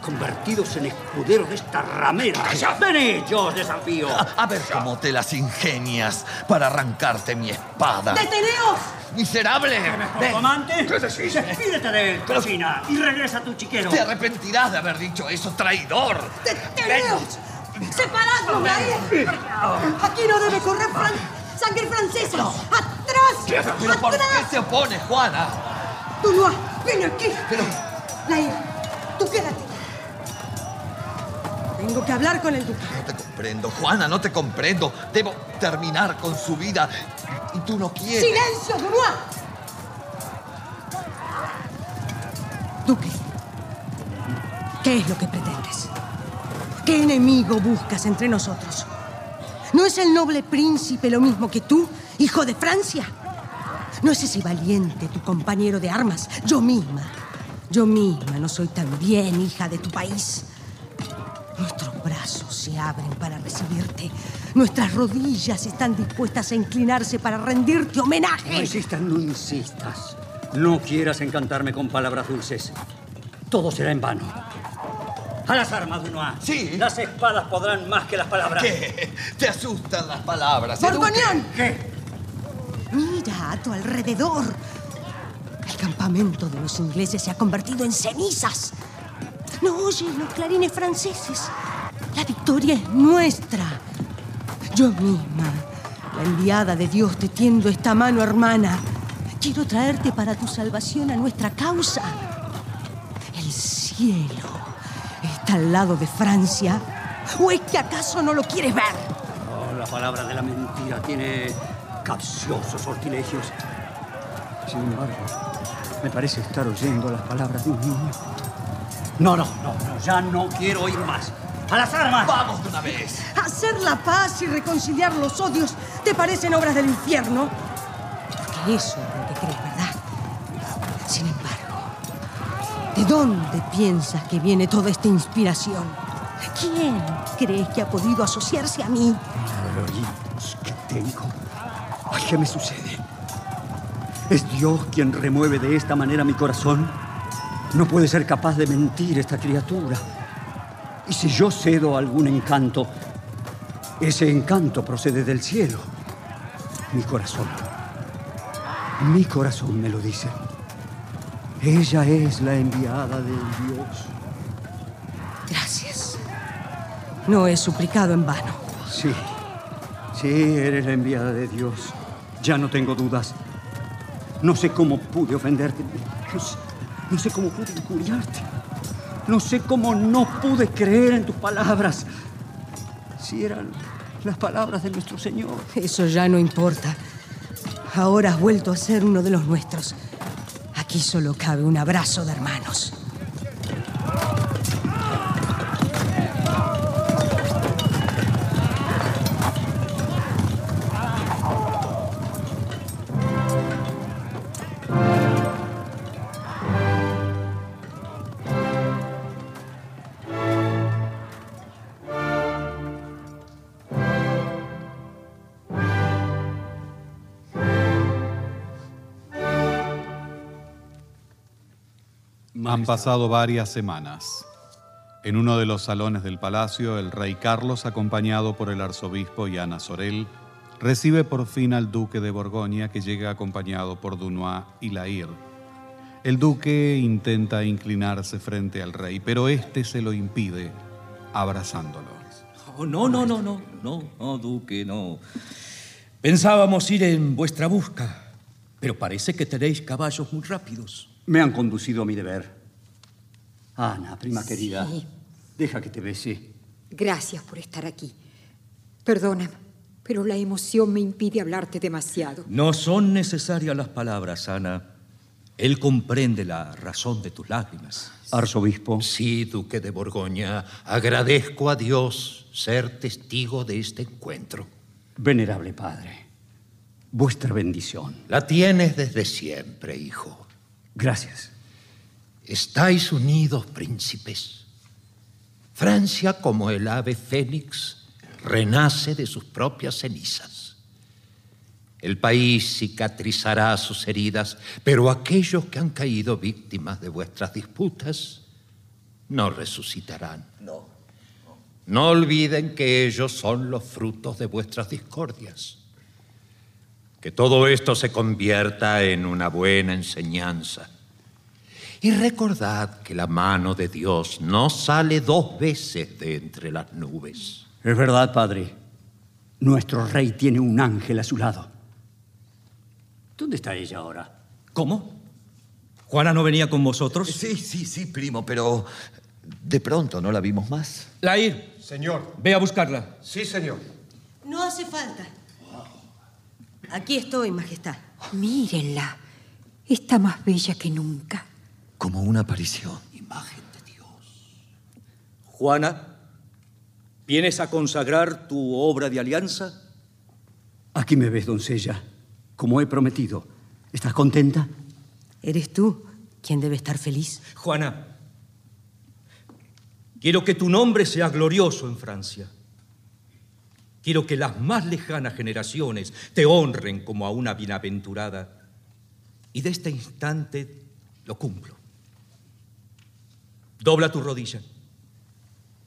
convertidos en escuderos de esta ramera. ¡Venid, yo os desafío! A, a ver cómo te las ingenias para arrancarte mi espada. ¡Deteneos! ¡Miserable! Ven. ¿Comandante? ¿Qué decís? Despídete de él, cocina, y regresa a tu chiquero. Te arrepentirás de haber dicho eso, traidor. ¡Deteneos! ¡Separadnos, Lair! Aquí no debe correr fran- sangre francesa. ¡Atrás! ¿Pero por ¡Atrás! qué se opone, Juana? Dunois, ven aquí. Pero... Lair, tú quédate. Tengo que hablar con el duque. No te comprendo, Juana, no te comprendo. Debo terminar con su vida y tú no quieres. ¡Silencio, Dunois! Duque, ¿qué es lo que pretendes? ¿Qué enemigo buscas entre nosotros? ¿No es el noble príncipe lo mismo que tú, hijo de Francia? ¿No es ese valiente tu compañero de armas? Yo misma, yo misma no soy también hija de tu país. Nuestros brazos se abren para recibirte. Nuestras rodillas están dispuestas a inclinarse para rendirte homenaje. No insistas, no insistas. No quieras encantarme con palabras dulces. Todo será en vano. A las armas, Dunois. Sí. Las espadas podrán más que las palabras. ¿Qué? ¿Te asustan las palabras? ¡Borgoñón! ¿Qué? Mira a tu alrededor. El campamento de los ingleses se ha convertido en cenizas. ¿No oyes los clarines franceses? La victoria es nuestra. Yo misma, la enviada de Dios, te tiendo esta mano, hermana. Quiero traerte para tu salvación a nuestra causa. El cielo al lado de Francia. ¿O es que acaso no lo quieres ver? Oh, la palabra de la mentira tiene capciosos sortilegios. Sin embargo, me parece estar oyendo las palabras de un niño. No, no, no, no, ya no quiero oír más. ¡A las armas! ¡Vamos de una vez! Hacer la paz y reconciliar los odios te parecen obras del infierno. Porque eso ¿de dónde piensas que viene toda esta inspiración? ¿Quién crees que ha podido asociarse a mí? Que tengo. Ay, ¿Qué me sucede? ¿Es Dios quien remueve de esta manera mi corazón? No puede ser capaz de mentir esta criatura. Y si yo cedo a algún encanto, ese encanto procede del cielo. Mi corazón. Mi corazón me lo dice. Ella es la enviada de Dios. Gracias. No he suplicado en vano. Sí, sí, eres la enviada de Dios. Ya no tengo dudas. No sé cómo pude ofenderte. No sé, no sé cómo pude injuriarte. No sé cómo no pude creer en tus palabras. Si eran las palabras de nuestro Señor. Eso ya no importa. Ahora has vuelto a ser uno de los nuestros. Aquí solo cabe un abrazo de hermanos. Han pasado varias semanas. En uno de los salones del palacio, el rey Carlos, acompañado por el arzobispo y Ana Sorel, recibe por fin al duque de Borgoña, que llega acompañado por Dunois y Lair. El duque intenta inclinarse frente al rey, pero este se lo impide, abrazándolo. Oh, no, no, no, no, no, no, duque, no. Pensábamos ir en vuestra busca, pero parece que tenéis caballos muy rápidos. Me han conducido a mi deber. Ana, prima querida, deja que te bese. Gracias por estar aquí. Perdóname, pero la emoción me impide hablarte demasiado. No son necesarias las palabras, Ana. Él comprende la razón de tus lágrimas. Arzobispo. Sí, duque de Borgoña, agradezco a Dios ser testigo de este encuentro. Venerable padre, vuestra bendición. La tienes desde siempre, hijo. Gracias. Estáis unidos, príncipes. Francia, como el ave fénix, renace de sus propias cenizas. El país cicatrizará sus heridas, pero aquellos que han caído víctimas de vuestras disputas no resucitarán. No. No olviden que ellos son los frutos de vuestras discordias. Que todo esto se convierta en una buena enseñanza. Y recordad que la mano de Dios no sale dos veces de entre las nubes. Es verdad, padre. Nuestro rey tiene un ángel a su lado. ¿Dónde está ella ahora? ¿Cómo? ¿Juana no venía con vosotros? Sí, sí, sí, primo, pero de pronto no la vimos más. Lair. Señor. Ve a buscarla. Sí, señor. No hace falta. Aquí estoy, Majestad. Mírenla. Está más bella que nunca. Como una aparición. Imagen de Dios. Juana, ¿vienes a consagrar tu obra de alianza? Aquí me ves, doncella, como he prometido. ¿Estás contenta? ¿Eres tú quien debe estar feliz? Juana, Quiero que tu nombre sea glorioso en Francia. Quiero que las más lejanas generaciones te honren como a una bienaventurada. Y de este instante lo cumplo. Dobla tu rodilla.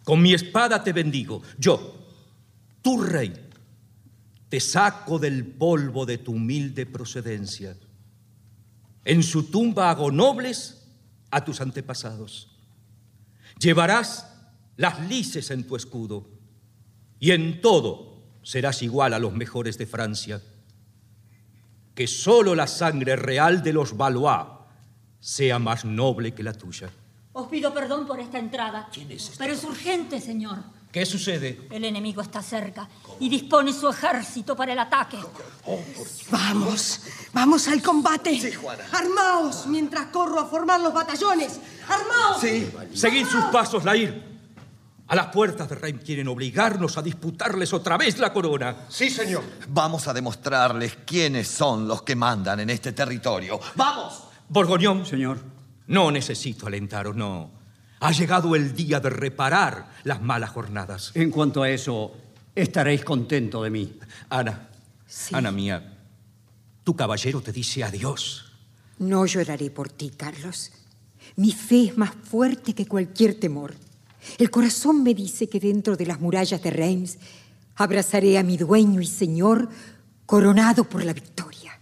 Con mi espada te bendigo. Yo, tu rey, te saco del polvo de tu humilde procedencia. En su tumba hago nobles a tus antepasados. Llevarás las lices en tu escudo y en todo serás igual a los mejores de Francia. Que solo la sangre real de los Valois sea más noble que la tuya. Os pido perdón por esta entrada. Pero es urgente, señor. ¿Qué sucede? El enemigo está cerca y dispone su ejército para el ataque. Vamos, vamos al combate. Armaos mientras corro a formar los batallones. Armaos. Sí. Seguid sus pasos, Lair. A las puertas de Reim quieren obligarnos a disputarles otra vez la corona. Sí, señor. Vamos a demostrarles quiénes son los que mandan en este territorio. ¡Vamos! Borgoñón. Señor. No necesito alentaros, no. Ha llegado el día de reparar las malas jornadas. En cuanto a eso, estaréis contento de mí. Ana, Ana mía, tu caballero te dice adiós. No lloraré por ti, Carlos. Mi fe es más fuerte que cualquier temor. El corazón me dice que dentro de las murallas de Reims abrazaré a mi dueño y señor coronado por la victoria.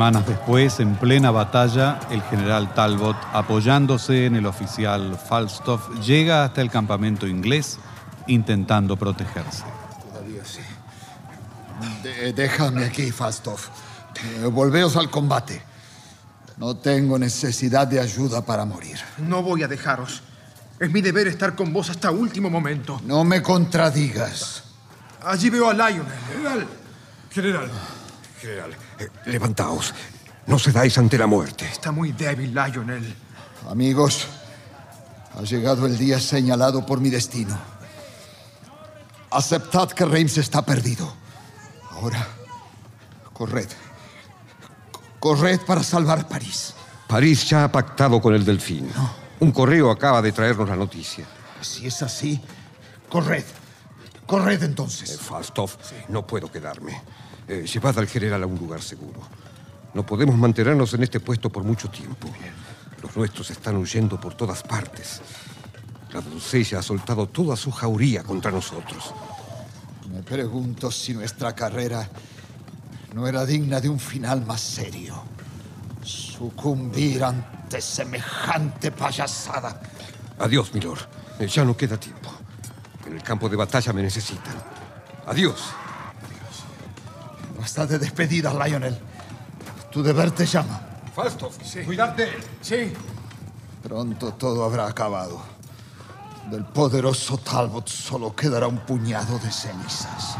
Semanas después, en plena batalla, el general Talbot, apoyándose en el oficial Falstaff, llega hasta el campamento inglés intentando protegerse. Todavía sí. De- déjame aquí, Falstaff. Eh, volveos al combate. No tengo necesidad de ayuda para morir. No voy a dejaros. Es mi deber estar con vos hasta último momento. No me contradigas. Allí veo a Lionel. General, general, General, eh, levantaos. No cedáis ante la muerte. Está muy débil, Lionel. Amigos, ha llegado el día señalado por mi destino. Aceptad que Reims está perdido. Ahora, corred. Corred para salvar París. París ya ha pactado con el Delfín. Un correo acaba de traernos la noticia. Si es así, corred. Corred entonces. Eh, Falstaff, no puedo quedarme. Eh, llevad al general a un lugar seguro. No podemos mantenernos en este puesto por mucho tiempo. Los nuestros están huyendo por todas partes. La doncella ha soltado toda su jauría contra nosotros. Me pregunto si nuestra carrera no era digna de un final más serio. Sucumbir ante semejante payasada. Adiós, milord. Eh, ya no queda tiempo. En el campo de batalla me necesitan. Adiós. De despedidas, Lionel. Tu deber te llama. Falstaff, cuidad de él. Sí. Pronto todo habrá acabado. Del poderoso Talbot solo quedará un puñado de cenizas.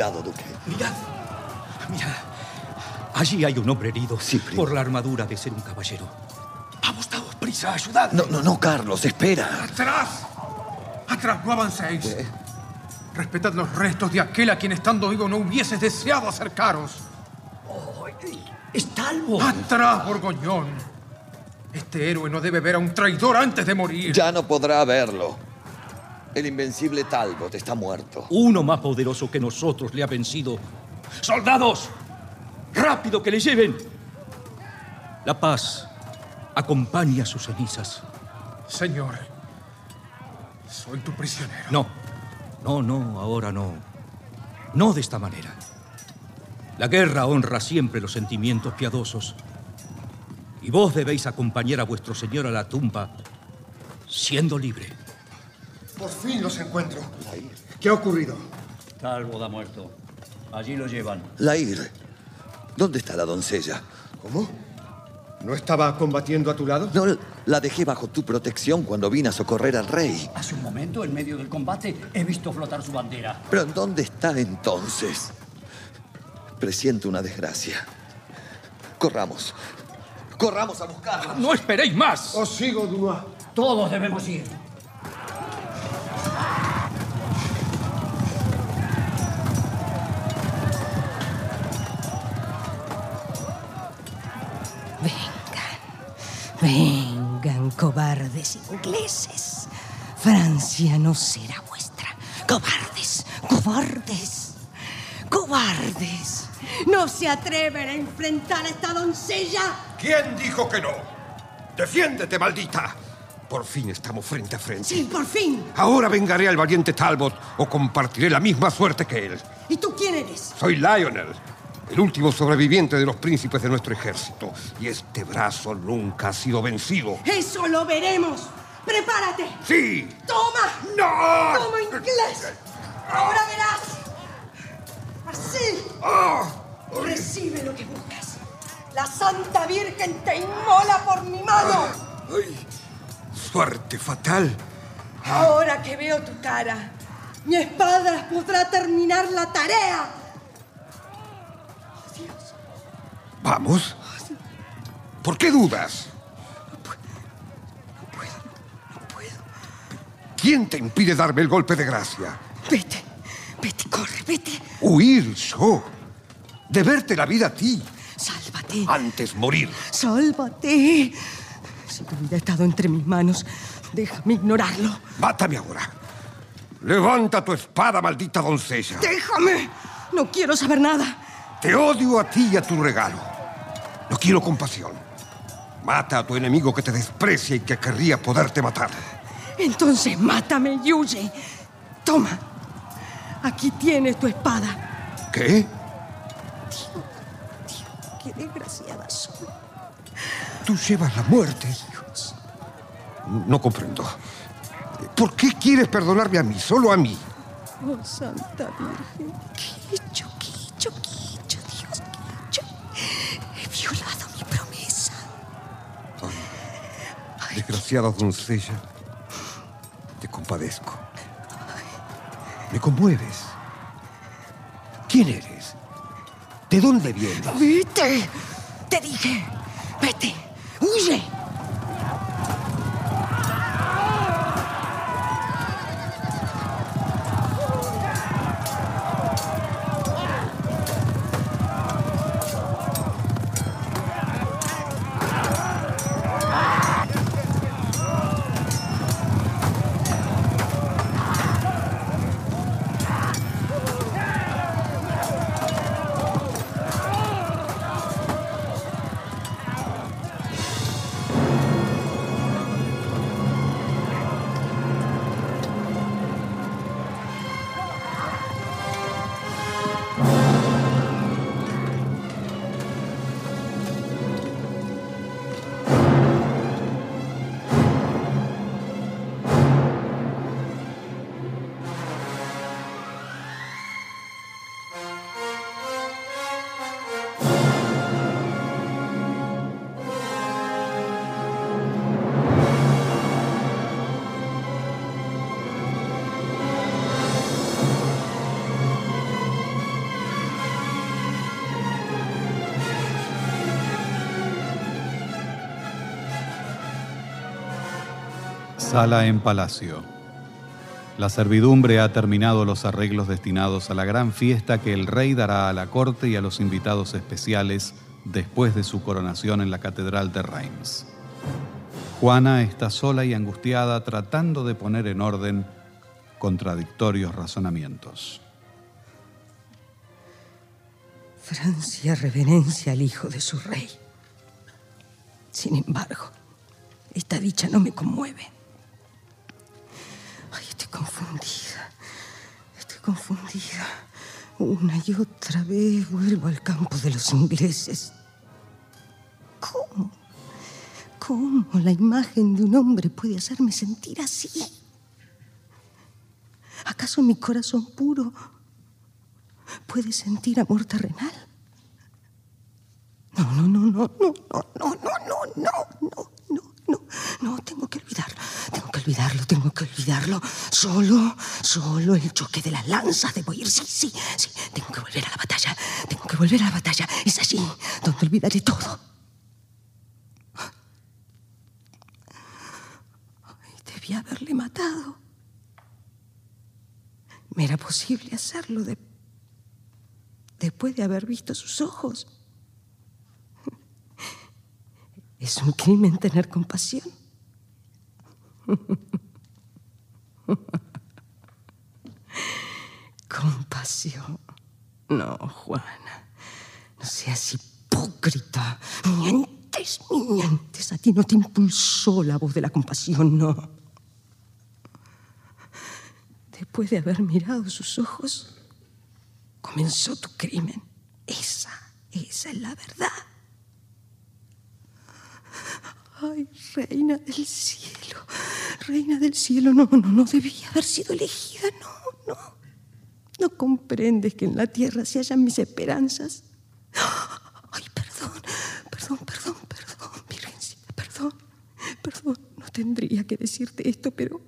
Cuidado, Duque. Mirad, mirad. Allí hay un hombre herido por la armadura de ser un caballero. Vamos, daos prisa, ayudad. No, no, no, Carlos, espera. ¡Atrás! ¡Atrás! ¡No avancéis! Respetad los restos de aquel a quien estando vivo no hubieses deseado acercaros. ¡Es Talbot! ¡Atrás, Borgoñón! Este héroe no debe ver a un traidor antes de morir. Ya no podrá verlo. El invencible Talbot está muerto. Uno más poderoso que nosotros le ha vencido. ¡Soldados! ¡Rápido que le lleven! La paz acompaña sus cenizas. Señor, soy tu prisionero. No, no, no, ahora no. No de esta manera. La guerra honra siempre los sentimientos piadosos. Y vos debéis acompañar a vuestro señor a la tumba siendo libre. Por fin los encuentro. ¿Qué ha ocurrido? Talbot ha muerto. Allí lo llevan. Lair, ¿dónde está la doncella? ¿Cómo? ¿No estaba combatiendo a tu lado? No, la dejé bajo tu protección cuando vine a socorrer al rey. Hace un momento, en medio del combate, he visto flotar su bandera. ¿Pero en dónde está entonces? Presiento una desgracia. Corramos. Corramos a buscarla. No esperéis más. Os sigo, Dunois. Todos debemos ir. Vengan, cobardes ingleses. Francia no será vuestra. Cobardes, cobardes, cobardes. ¿No se atreven a enfrentar a esta doncella? ¿Quién dijo que no? ¡Defiéndete, maldita! Por fin estamos frente a frente. Sí, por fin. Ahora vengaré al valiente Talbot o compartiré la misma suerte que él. ¿Y tú quién eres? Soy Lionel, el último sobreviviente de los príncipes de nuestro ejército. Y este brazo nunca ha sido vencido. Eso lo veremos. ¡Prepárate! ¡Sí! ¡Toma! ¡No! ¡Toma, inglés! ¡Ahora verás! ¡Así! Ah. Recibe lo que buscas. La Santa Virgen te inmola por mi mano. ¡Ay! Suerte fatal. Ahora que veo tu cara, mi espada podrá terminar la tarea. ¿Vamos? ¿Por qué dudas? ¿Quién te impide darme el golpe de gracia? Vete, vete, corre, vete. Huir yo. De verte la vida a ti. Sálvate. Antes morir. Sálvate. Si tu vida ha estado entre mis manos, déjame ignorarlo. Mátame ahora. Levanta tu espada, maldita doncella. Déjame. No quiero saber nada. Te odio a ti y a tu regalo. No quiero compasión. Mata a tu enemigo que te desprecia y que querría poderte matar. Entonces mátame y huye. Toma. Aquí tienes tu espada. ¿Qué? Qué desgraciada soy. Tú llevas la muerte. No comprendo. ¿Por qué quieres perdonarme a mí, solo a mí? Oh, Santa Virgen. ¿Qué he hecho? ¿Qué he hecho? ¿Qué he hecho? Dios, ¿qué he hecho? He violado mi promesa. Desgraciada doncella, te compadezco. Me conmueves. ¿Quién eres? ¿De dónde vienes? Vete. Te dije. Vete. Huye. Sala en palacio. La servidumbre ha terminado los arreglos destinados a la gran fiesta que el rey dará a la corte y a los invitados especiales después de su coronación en la Catedral de Reims. Juana está sola y angustiada tratando de poner en orden contradictorios razonamientos. Francia reverencia al hijo de su rey. Sin embargo, esta dicha no me conmueve. Confundida. Estoy confundida. Una y otra vez vuelvo al campo de los ingleses. ¿Cómo? ¿Cómo la imagen de un hombre puede hacerme sentir así? ¿Acaso mi corazón puro puede sentir amor terrenal? No, no, no, no, no, no, no, no, no, no, no, no, no, tengo que olvidarlo, tengo que olvidarlo, tengo que olvidarlo. Solo, solo el choque de las lanzas debo ir, sí, sí, sí, tengo que volver a la batalla, tengo que volver a la batalla. Es allí donde olvidaré todo. Ay, debí haberle matado. Me era posible hacerlo de- después de haber visto sus ojos. Es un crimen tener compasión. compasión. No, Juana, no seas hipócrita. Mientes, mientes. A ti no te impulsó la voz de la compasión, no. Después de haber mirado sus ojos, comenzó tu crimen. Esa, esa es la verdad. Ay, reina del cielo, reina del cielo, no, no, no debía haber sido elegida, no, no. No comprendes que en la tierra se hallan mis esperanzas. Ay, perdón, perdón, perdón, perdón, Virgencita, perdón, perdón. No tendría que decirte esto, pero.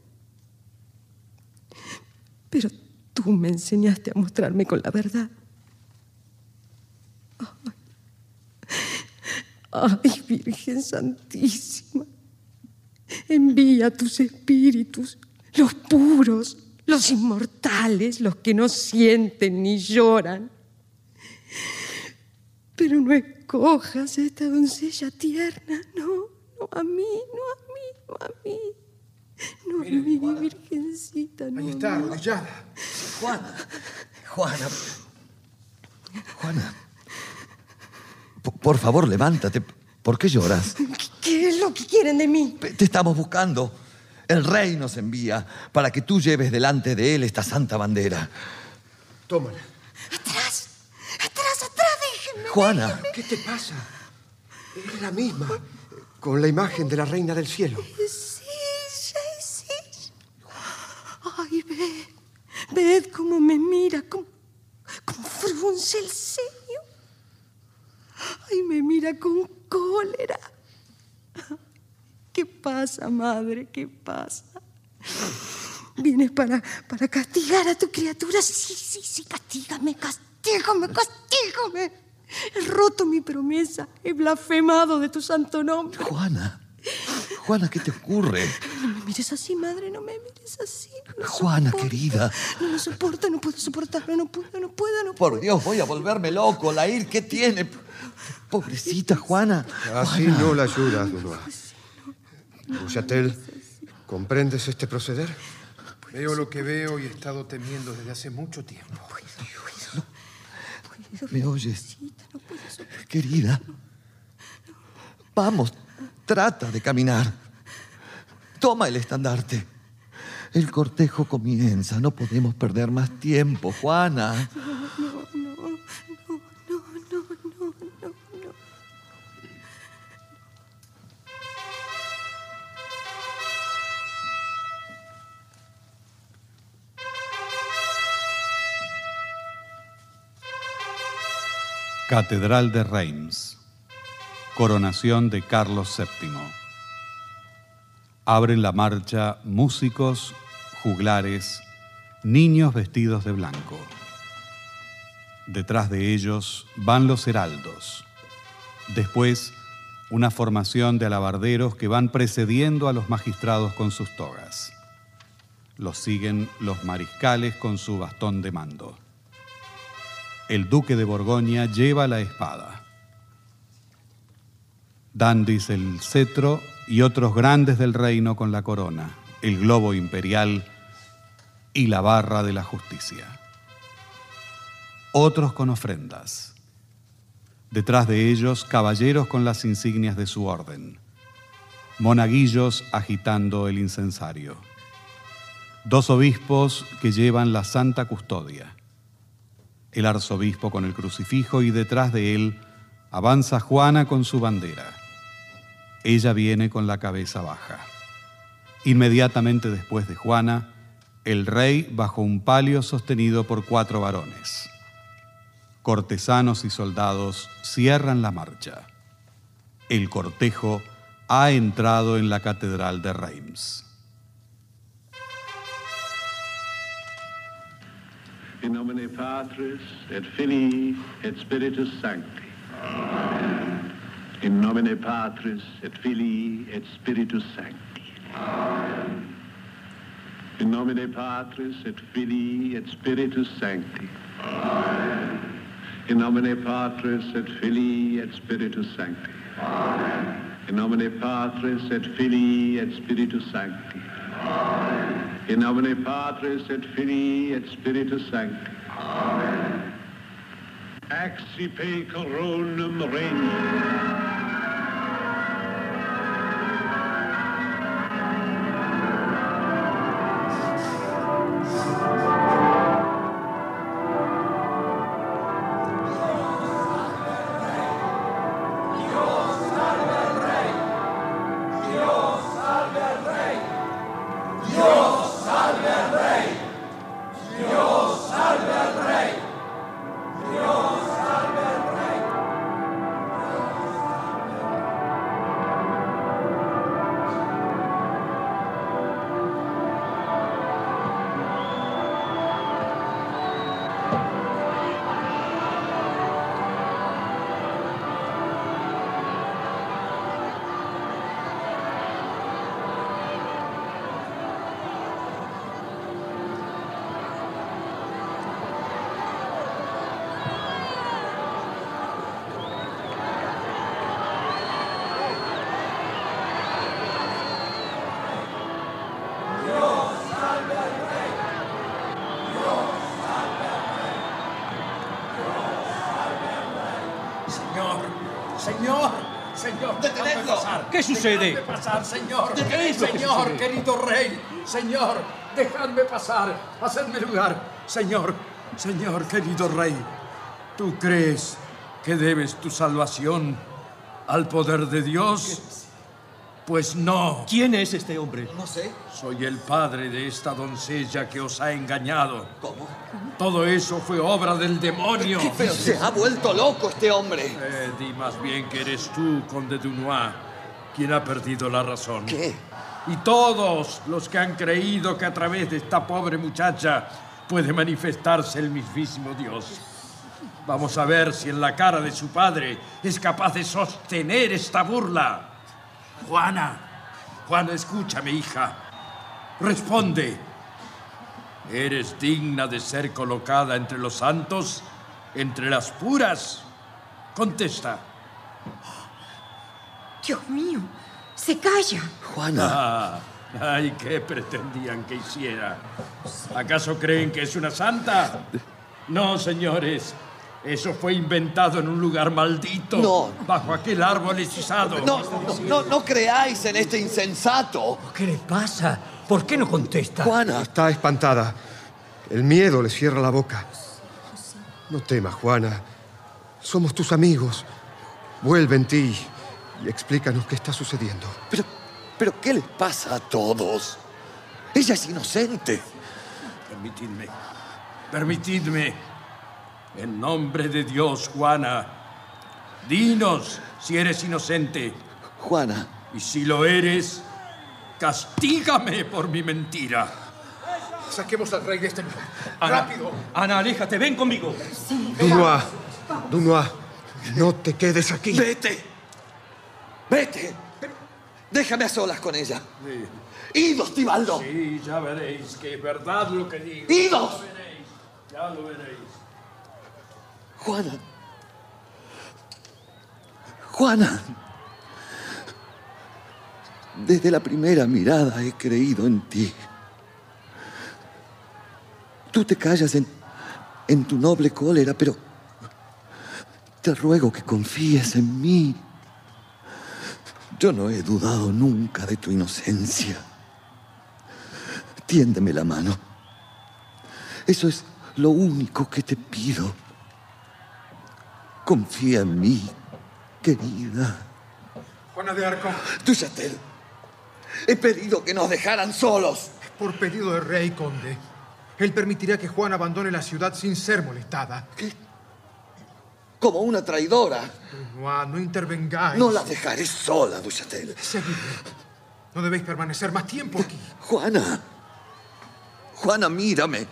Pero tú me enseñaste a mostrarme con la verdad. Ay, Virgen Santísima, envía tus espíritus, los puros, los inmortales, los que no sienten ni lloran. Pero no escojas a esta doncella tierna, no, no a mí, no a mí, no a mí. No a mí, Virgencita, no. Ahí está, arrodillada. Juana, Juana, Juana. Por favor, levántate. ¿Por qué lloras? <laughs> ¿Qué es lo que quieren de mí? Te estamos buscando. El rey nos envía para que tú lleves delante de él esta santa bandera. Tómala. Atrás, atrás, atrás, déjenme. Juana. ¿Qué te pasa? Es la misma, con la imagen de la reina del cielo. Ella, es ella. Ay, ved, ved cómo me mira, cómo, cómo frunce el ceño. Ay, me mira con cólera. ¿Qué pasa, madre? ¿Qué pasa? ¿Vienes para, para castigar a tu criatura? Sí, sí, sí, castígame, castígame, castígame. He roto mi promesa, he blasfemado de tu santo nombre. Juana, Juana, ¿qué te ocurre? No me mires así, madre, no me mires así. No Juana, soporto. querida. No lo soporto, no puedo soportarlo, no puedo, no puedo, no Por Dios, voy a volverme loco. La ir, ¿qué tiene? Pobrecita Juana. Así Juana. no la ayudas, Dunois. Duchatel, ¿comprendes este proceder? Veo lo que veo y he estado temiendo desde hace mucho tiempo. ¿Me oyes? Querida. Vamos, trata de caminar. Toma el estandarte. El cortejo comienza. No podemos perder más tiempo, Juana. No, no, no, no, no, no, no, no. Catedral de Reims. Coronación de Carlos VII. Abren la marcha músicos, juglares, niños vestidos de blanco. Detrás de ellos van los heraldos. Después, una formación de alabarderos que van precediendo a los magistrados con sus togas. Los siguen los mariscales con su bastón de mando. El duque de Borgoña lleva la espada. Dandis el cetro y otros grandes del reino con la corona, el globo imperial y la barra de la justicia. Otros con ofrendas. Detrás de ellos, caballeros con las insignias de su orden. Monaguillos agitando el incensario. dos obispos que llevan la santa custodia. El arzobispo con el crucifijo y detrás de él avanza Juana con su bandera. Ella viene con la cabeza baja. Inmediatamente después de Juana, el rey bajo un palio sostenido por cuatro varones. Cortesanos y soldados cierran la marcha. El cortejo ha entrado en la catedral de Reims. In Patris et Filii et Spiritus Sancti. In nomine Patris et Filii et Spiritus Sancti. Amen. In nomine Patris et Filii et Spiritus Sancti. Amen. In nomine Patris et Filii et Spiritus Sancti. Amen. In nomine Patris et Filii et Spiritus Sancti. Amen. In nomine Patris et Filii et Spiritus Sancti. Amen. Axi pe corona regni. Sucede? Dejadme pasar, señor. ¿Qué es lo que señor, sucede? querido rey, señor, dejadme pasar, hacedme lugar. Señor, señor, querido rey, ¿tú crees que debes tu salvación al poder de Dios? Pues no. ¿Quién es este hombre? No sé. Soy el padre de esta doncella que os ha engañado. ¿Cómo? Todo eso fue obra del demonio. Pero se ha vuelto loco este hombre. Eh, di más bien que eres tú, conde Dunois, quien ha perdido la razón. ¿Qué? Y todos los que han creído que a través de esta pobre muchacha puede manifestarse el mismísimo Dios. Vamos a ver si en la cara de su padre es capaz de sostener esta burla. Juana, Juana, escúchame, hija. Responde. ¿Eres digna de ser colocada entre los santos? ¿Entre las puras? Contesta. Dios mío, se calla. Ah, ay, ¿qué pretendían que hiciera? ¿Acaso creen que es una santa? No, señores. Eso fue inventado en un lugar maldito. No. Bajo aquel árbol hechizado. No, no, no, no creáis en este insensato. ¿Qué le pasa? ¿Por qué no contesta? Juana. Está espantada. El miedo le cierra la boca. No temas, Juana. Somos tus amigos. Vuelve en ti y explícanos qué está sucediendo. Pero, pero ¿qué les pasa a todos? Ella es inocente. Permitidme. Permitidme. En nombre de Dios, Juana. Dinos si eres inocente. Juana. Y si lo eres, castígame por mi mentira. Saquemos al rey de este lugar. Ana, ¡Rápido! Ana, aléjate, ven conmigo. Dunois, Dunois, no te quedes aquí. Vete. Vete. Déjame a solas con ella. Idos, Tibaldo. Sí, ya veréis que es verdad lo que digo. ¡Idos! Ya lo veréis. Ya lo veréis. Juana. Juana. Desde la primera mirada he creído en ti. Tú te callas en, en tu noble cólera, pero te ruego que confíes en mí. Yo no he dudado nunca de tu inocencia. Tiéndeme la mano. Eso es lo único que te pido. Confía en mí, querida. Juana de Arco. Duchatel, he pedido que nos dejaran solos. Por pedido del rey, conde. Él permitirá que Juana abandone la ciudad sin ser molestada. ¿Qué? Como una traidora. No, no intervengáis. No la dejaré sola, Duchatel. Seguidme. No debéis permanecer más tiempo aquí. Juana. Juana, mírame.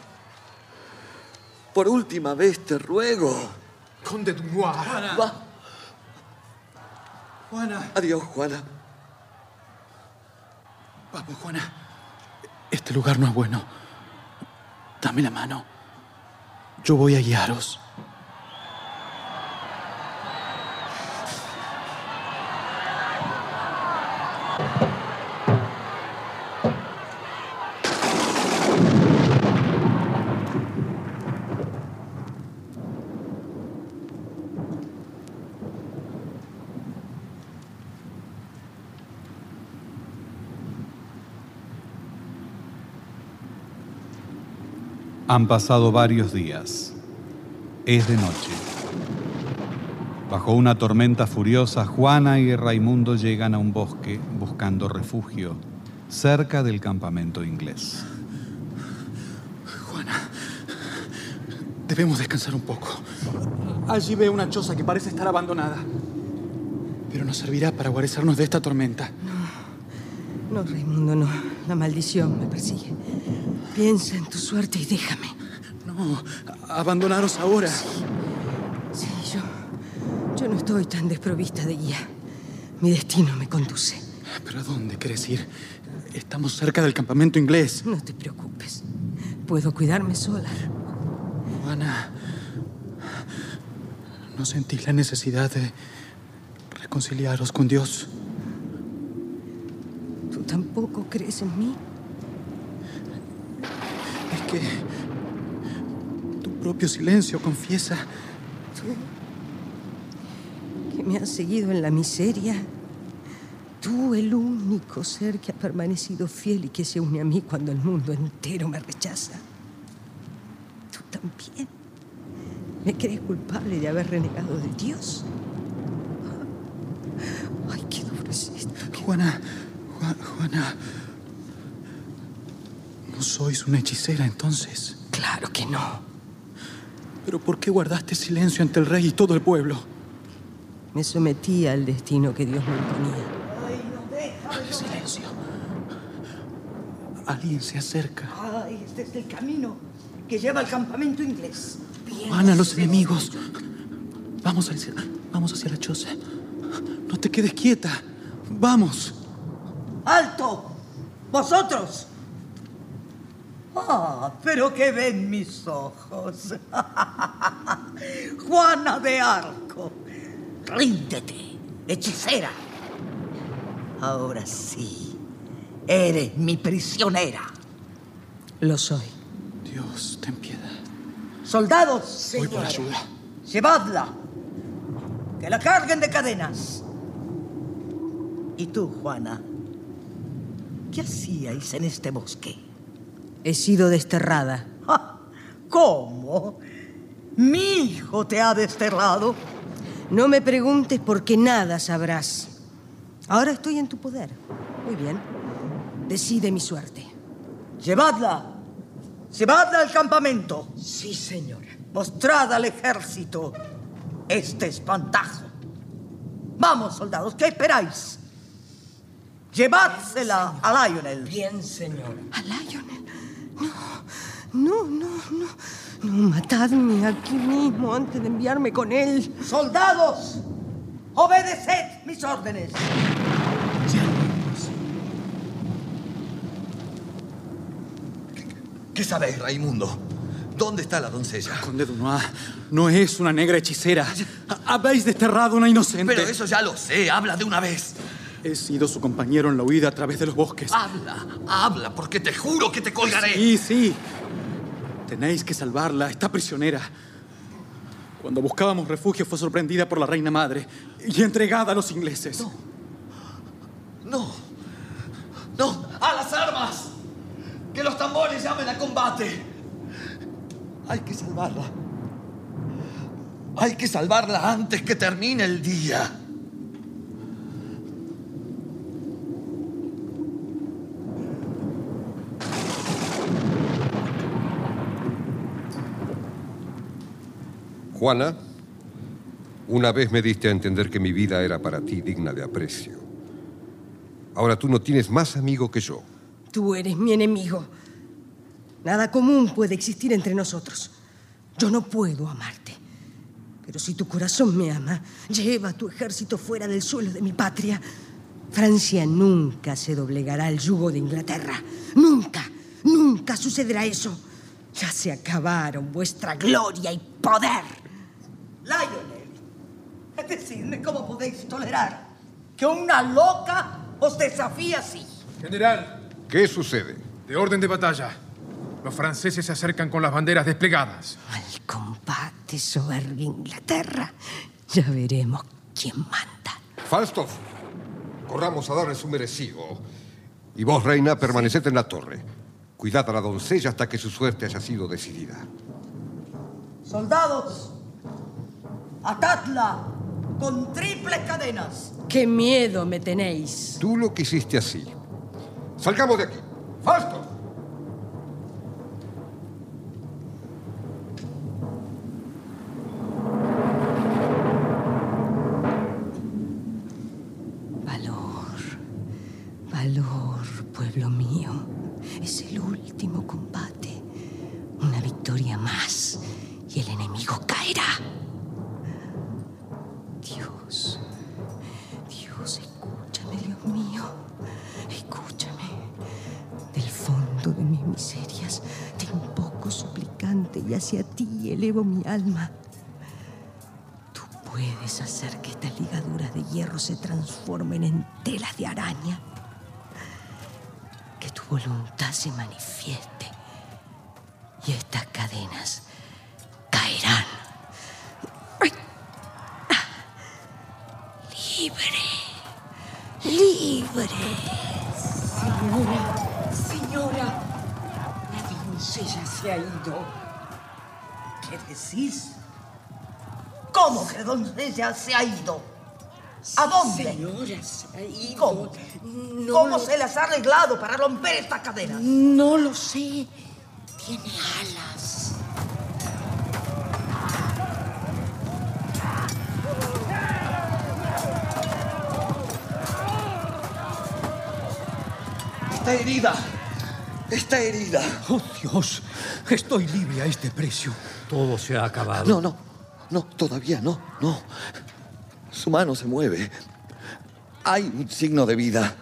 Por última vez te ruego. Conde Dunois. Juana. Va. Juana. Adiós, Juana. Vamos, Juana. Este lugar no es bueno. Dame la mano. Yo voy a guiaros. Han pasado varios días. Es de noche. Bajo una tormenta furiosa, Juana y Raimundo llegan a un bosque buscando refugio cerca del campamento inglés. Juana, debemos descansar un poco. Allí veo una choza que parece estar abandonada. Pero nos servirá para guarecernos de esta tormenta. No, Raimundo, no. La maldición me persigue. Piensa en tu suerte y déjame. No, abandonaros ahora. Sí, yo. Yo no estoy tan desprovista de guía. Mi destino me conduce. ¿Pero a dónde querés ir? Estamos cerca del campamento inglés. No te preocupes. Puedo cuidarme sola. Juana, ¿no sentís la necesidad de reconciliaros con Dios? ¿Tú tampoco crees en mí? Que tu propio silencio confiesa. Tú, que me has seguido en la miseria. Tú, el único ser que ha permanecido fiel y que se une a mí cuando el mundo entero me rechaza. Tú también. ¿Me crees culpable de haber renegado de Dios? Ay, qué duro es esto. Juana, Juan- Juana, ¿no sois una hechicera entonces? Claro que no. ¿Pero por qué guardaste silencio ante el rey y todo el pueblo? Me sometí al destino que Dios me imponía. Silencio. Alguien se acerca. Ay, este es el camino que lleva al campamento inglés. Juana, los enemigos. Vamos hacia, vamos hacia la choza. No te quedes quieta. Vamos. ¡Alto! ¡Vosotros! Ah, pero que ven mis ojos. <laughs> Juana de Arco. Ríndete, hechicera. Ahora sí, eres mi prisionera. Lo soy. Dios, ten piedad. Soldados, Voy por ayuda. llevadla. Que la carguen de cadenas. ¿Y tú, Juana? ¿Qué hacíais en este bosque? He sido desterrada. ¿Cómo? ¿Mi hijo te ha desterrado? No me preguntes porque nada sabrás. Ahora estoy en tu poder. Muy bien. Decide mi suerte. Llevadla. Llevadla al campamento. Sí, señora. Mostrad al ejército este espantajo. Vamos, soldados, ¿qué esperáis? Llevádsela a Lionel. Bien, señor. ¿A Lionel? No, no, no. No, matadme aquí mismo antes de enviarme con él. ¡Soldados! ¡Obedeced mis órdenes! ¿Qué sabéis, Raimundo? ¿Dónde está la doncella? Conde Dunois, no es una negra hechicera. Ha- Habéis desterrado a una inocente. Pero eso ya lo sé, habla de una vez. He sido su compañero en la huida a través de los bosques. Habla, habla, porque te juro que te colgaré. Sí, sí. Tenéis que salvarla, está prisionera. Cuando buscábamos refugio fue sorprendida por la reina madre y entregada a los ingleses. No, no, a las armas. Que los tambores combate. Hay que salvarla. Hay que salvarla antes que termine el día. Juana, una vez me diste a entender que mi vida era para ti digna de aprecio. Ahora tú no tienes más amigo que yo. Tú eres mi enemigo. Nada común puede existir entre nosotros. Yo no puedo amarte. Pero si tu corazón me ama, lleva tu ejército fuera del suelo de mi patria. Francia nunca se doblegará al yugo de Inglaterra. Nunca, nunca sucederá eso. Ya se acabaron vuestra gloria y poder. Lionel, decidme cómo podéis tolerar que una loca os desafíe así. General, ¿Qué sucede? de orden de batalla. Los franceses se acercan con las banderas desplegadas. Al combate soberbia Inglaterra. Ya veremos quién manda. Falstaff, corramos a darle su merecido. Y vos, reina, permaneced en la torre. Cuidad a la doncella hasta que su suerte haya sido decidida. Soldados, atadla con triples cadenas. ¡Qué miedo me tenéis! Tú lo quisiste así. Salgamos de aquí. ¡Falstaff! Hacia ti elevo mi alma. Tú puedes hacer que estas ligaduras de hierro se transformen en telas de araña. Que tu voluntad se manifieste y estas cadenas caerán. Libre, libre. Señora, señora, la doncella se ha ido. ¿Qué decís? ¿Cómo que doncella se ha ido? ¿A dónde? Señora, se ha ido. ¿Cómo? No ¿Cómo lo- se las ha arreglado para romper estas cadenas? No lo sé. Tiene alas. Está herida. Está herida. Oh, Dios. Estoy libre a este precio. Todo se ha acabado. No, no. No, todavía no. No. Su mano se mueve. Hay un signo de vida.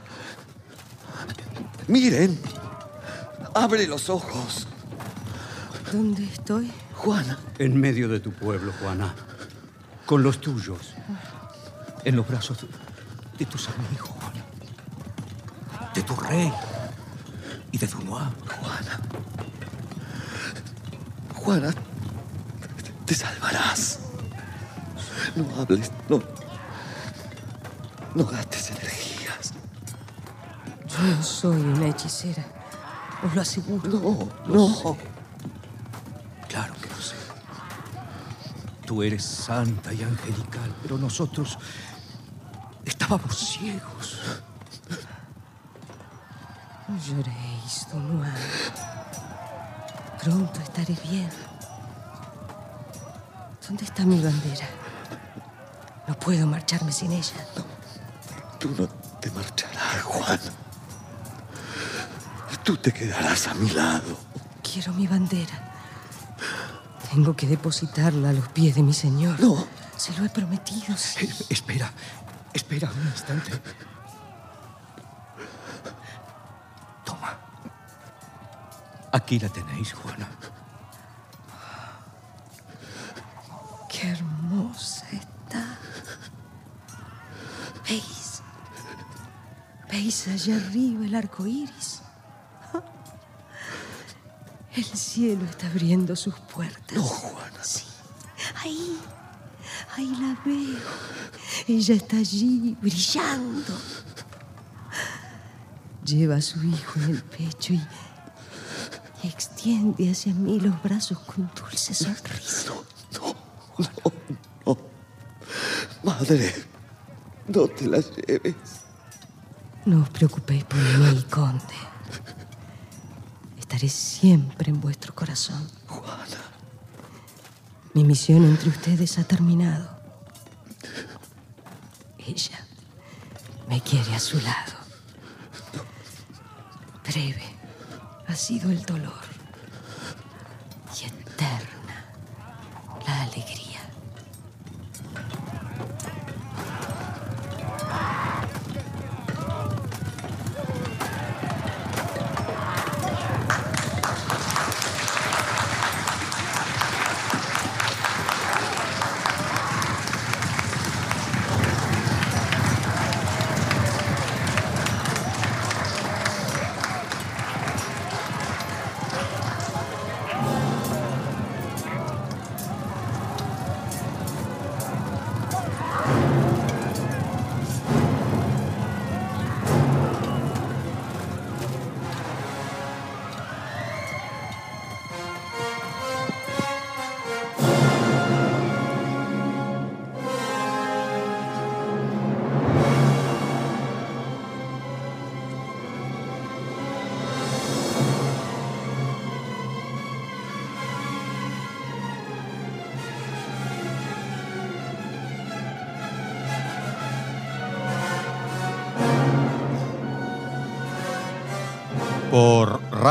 Miren. Abre los ojos. ¿Dónde estoy? Juana. En medio de tu pueblo, Juana. Con los tuyos. En los brazos de, de tus amigos, Juana. De tu rey. Y de Dunois. Juana. Juana. Te salvarás. No hables. No. No gastes energías. Yo no soy una hechicera. Os lo aseguro. No, no. Claro que lo sé. Tú eres santa y angelical, pero nosotros estábamos ciegos. No lloréis, don Juan. Pronto estaré bien. ¿Dónde está mi bandera? No puedo marcharme sin ella. Tú no te marcharás, Juan. Tú te quedarás a mi lado. Quiero mi bandera. Tengo que depositarla a los pies de mi señor. No. Se lo he prometido. sí. Eh, espera, espera un instante. Toma. Aquí la tenéis, Juana. Qué hermosa está. ¿Veis? ¿Veis allá arriba el arco iris? El cielo está abriendo sus puertas. No, Juana. Sí. Ahí. Ahí la veo. Ella está allí, brillando. Lleva a su hijo en el pecho y, Extiende hacia mí los brazos con dulce sonrisa. Madre, no te la lleves. No os preocupéis por mí, conde. Estaré siempre en vuestro corazón. Juana. Mi misión entre ustedes ha terminado. Ella me quiere a su lado. Breve ha sido el dolor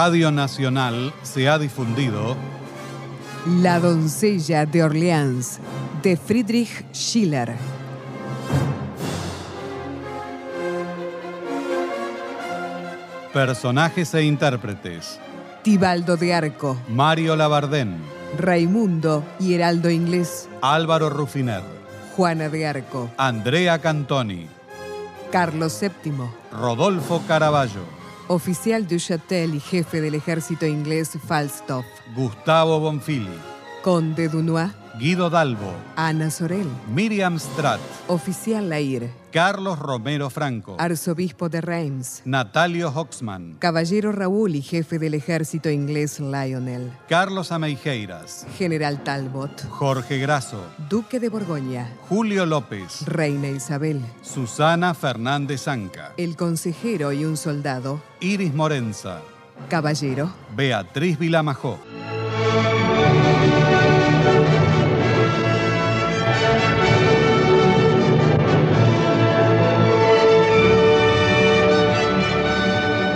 Radio Nacional se ha difundido. La doncella de Orleans, de Friedrich Schiller. personajes e intérpretes. Tibaldo de Arco, Mario Labardén, Raimundo y Heraldo Inglés, Álvaro Rufiner, Juana de Arco, Andrea Cantoni, Carlos VII, Rodolfo Caraballo, oficial de Châtel y jefe del ejército inglés Falstaff, Gustavo Bonfili, conde Dunois, Guido Dalbo, Ana Sorel, Miriam Stratt, oficial Lair, Carlos Romero Franco, arzobispo de Reims, Natalio Hoxman, caballero Raúl y jefe del ejército inglés Lionel, Carlos Ameijeiras, general Talbot, Jorge Grasso, duque de Borgoña, Julio López, reina Isabel, Susana Fernández Anca, el consejero y un soldado, Iris Morenza, caballero, Beatriz Vilamajó.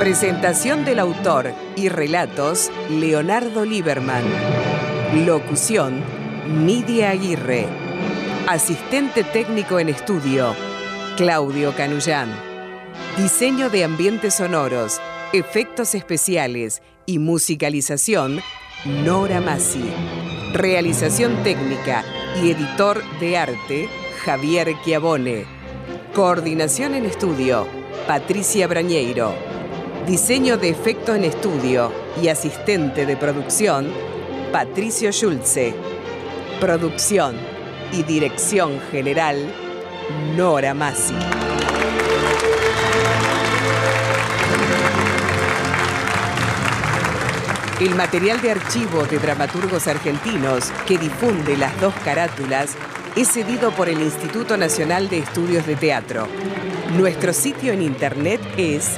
Presentación del autor y relatos Leonardo Lieberman. Locución Nidia Aguirre. Asistente técnico en estudio Claudio Canullán. Diseño de ambientes sonoros, efectos especiales y musicalización Nora Massi. Realización técnica y editor de arte Javier Chiavone. Coordinación en estudio Patricia Brañeiro. Diseño de efecto en estudio y asistente de producción, Patricio Schulze. Producción y dirección general, Nora Massi. El material de archivo de dramaturgos argentinos que difunde las dos carátulas es cedido por el Instituto Nacional de Estudios de Teatro. Nuestro sitio en internet es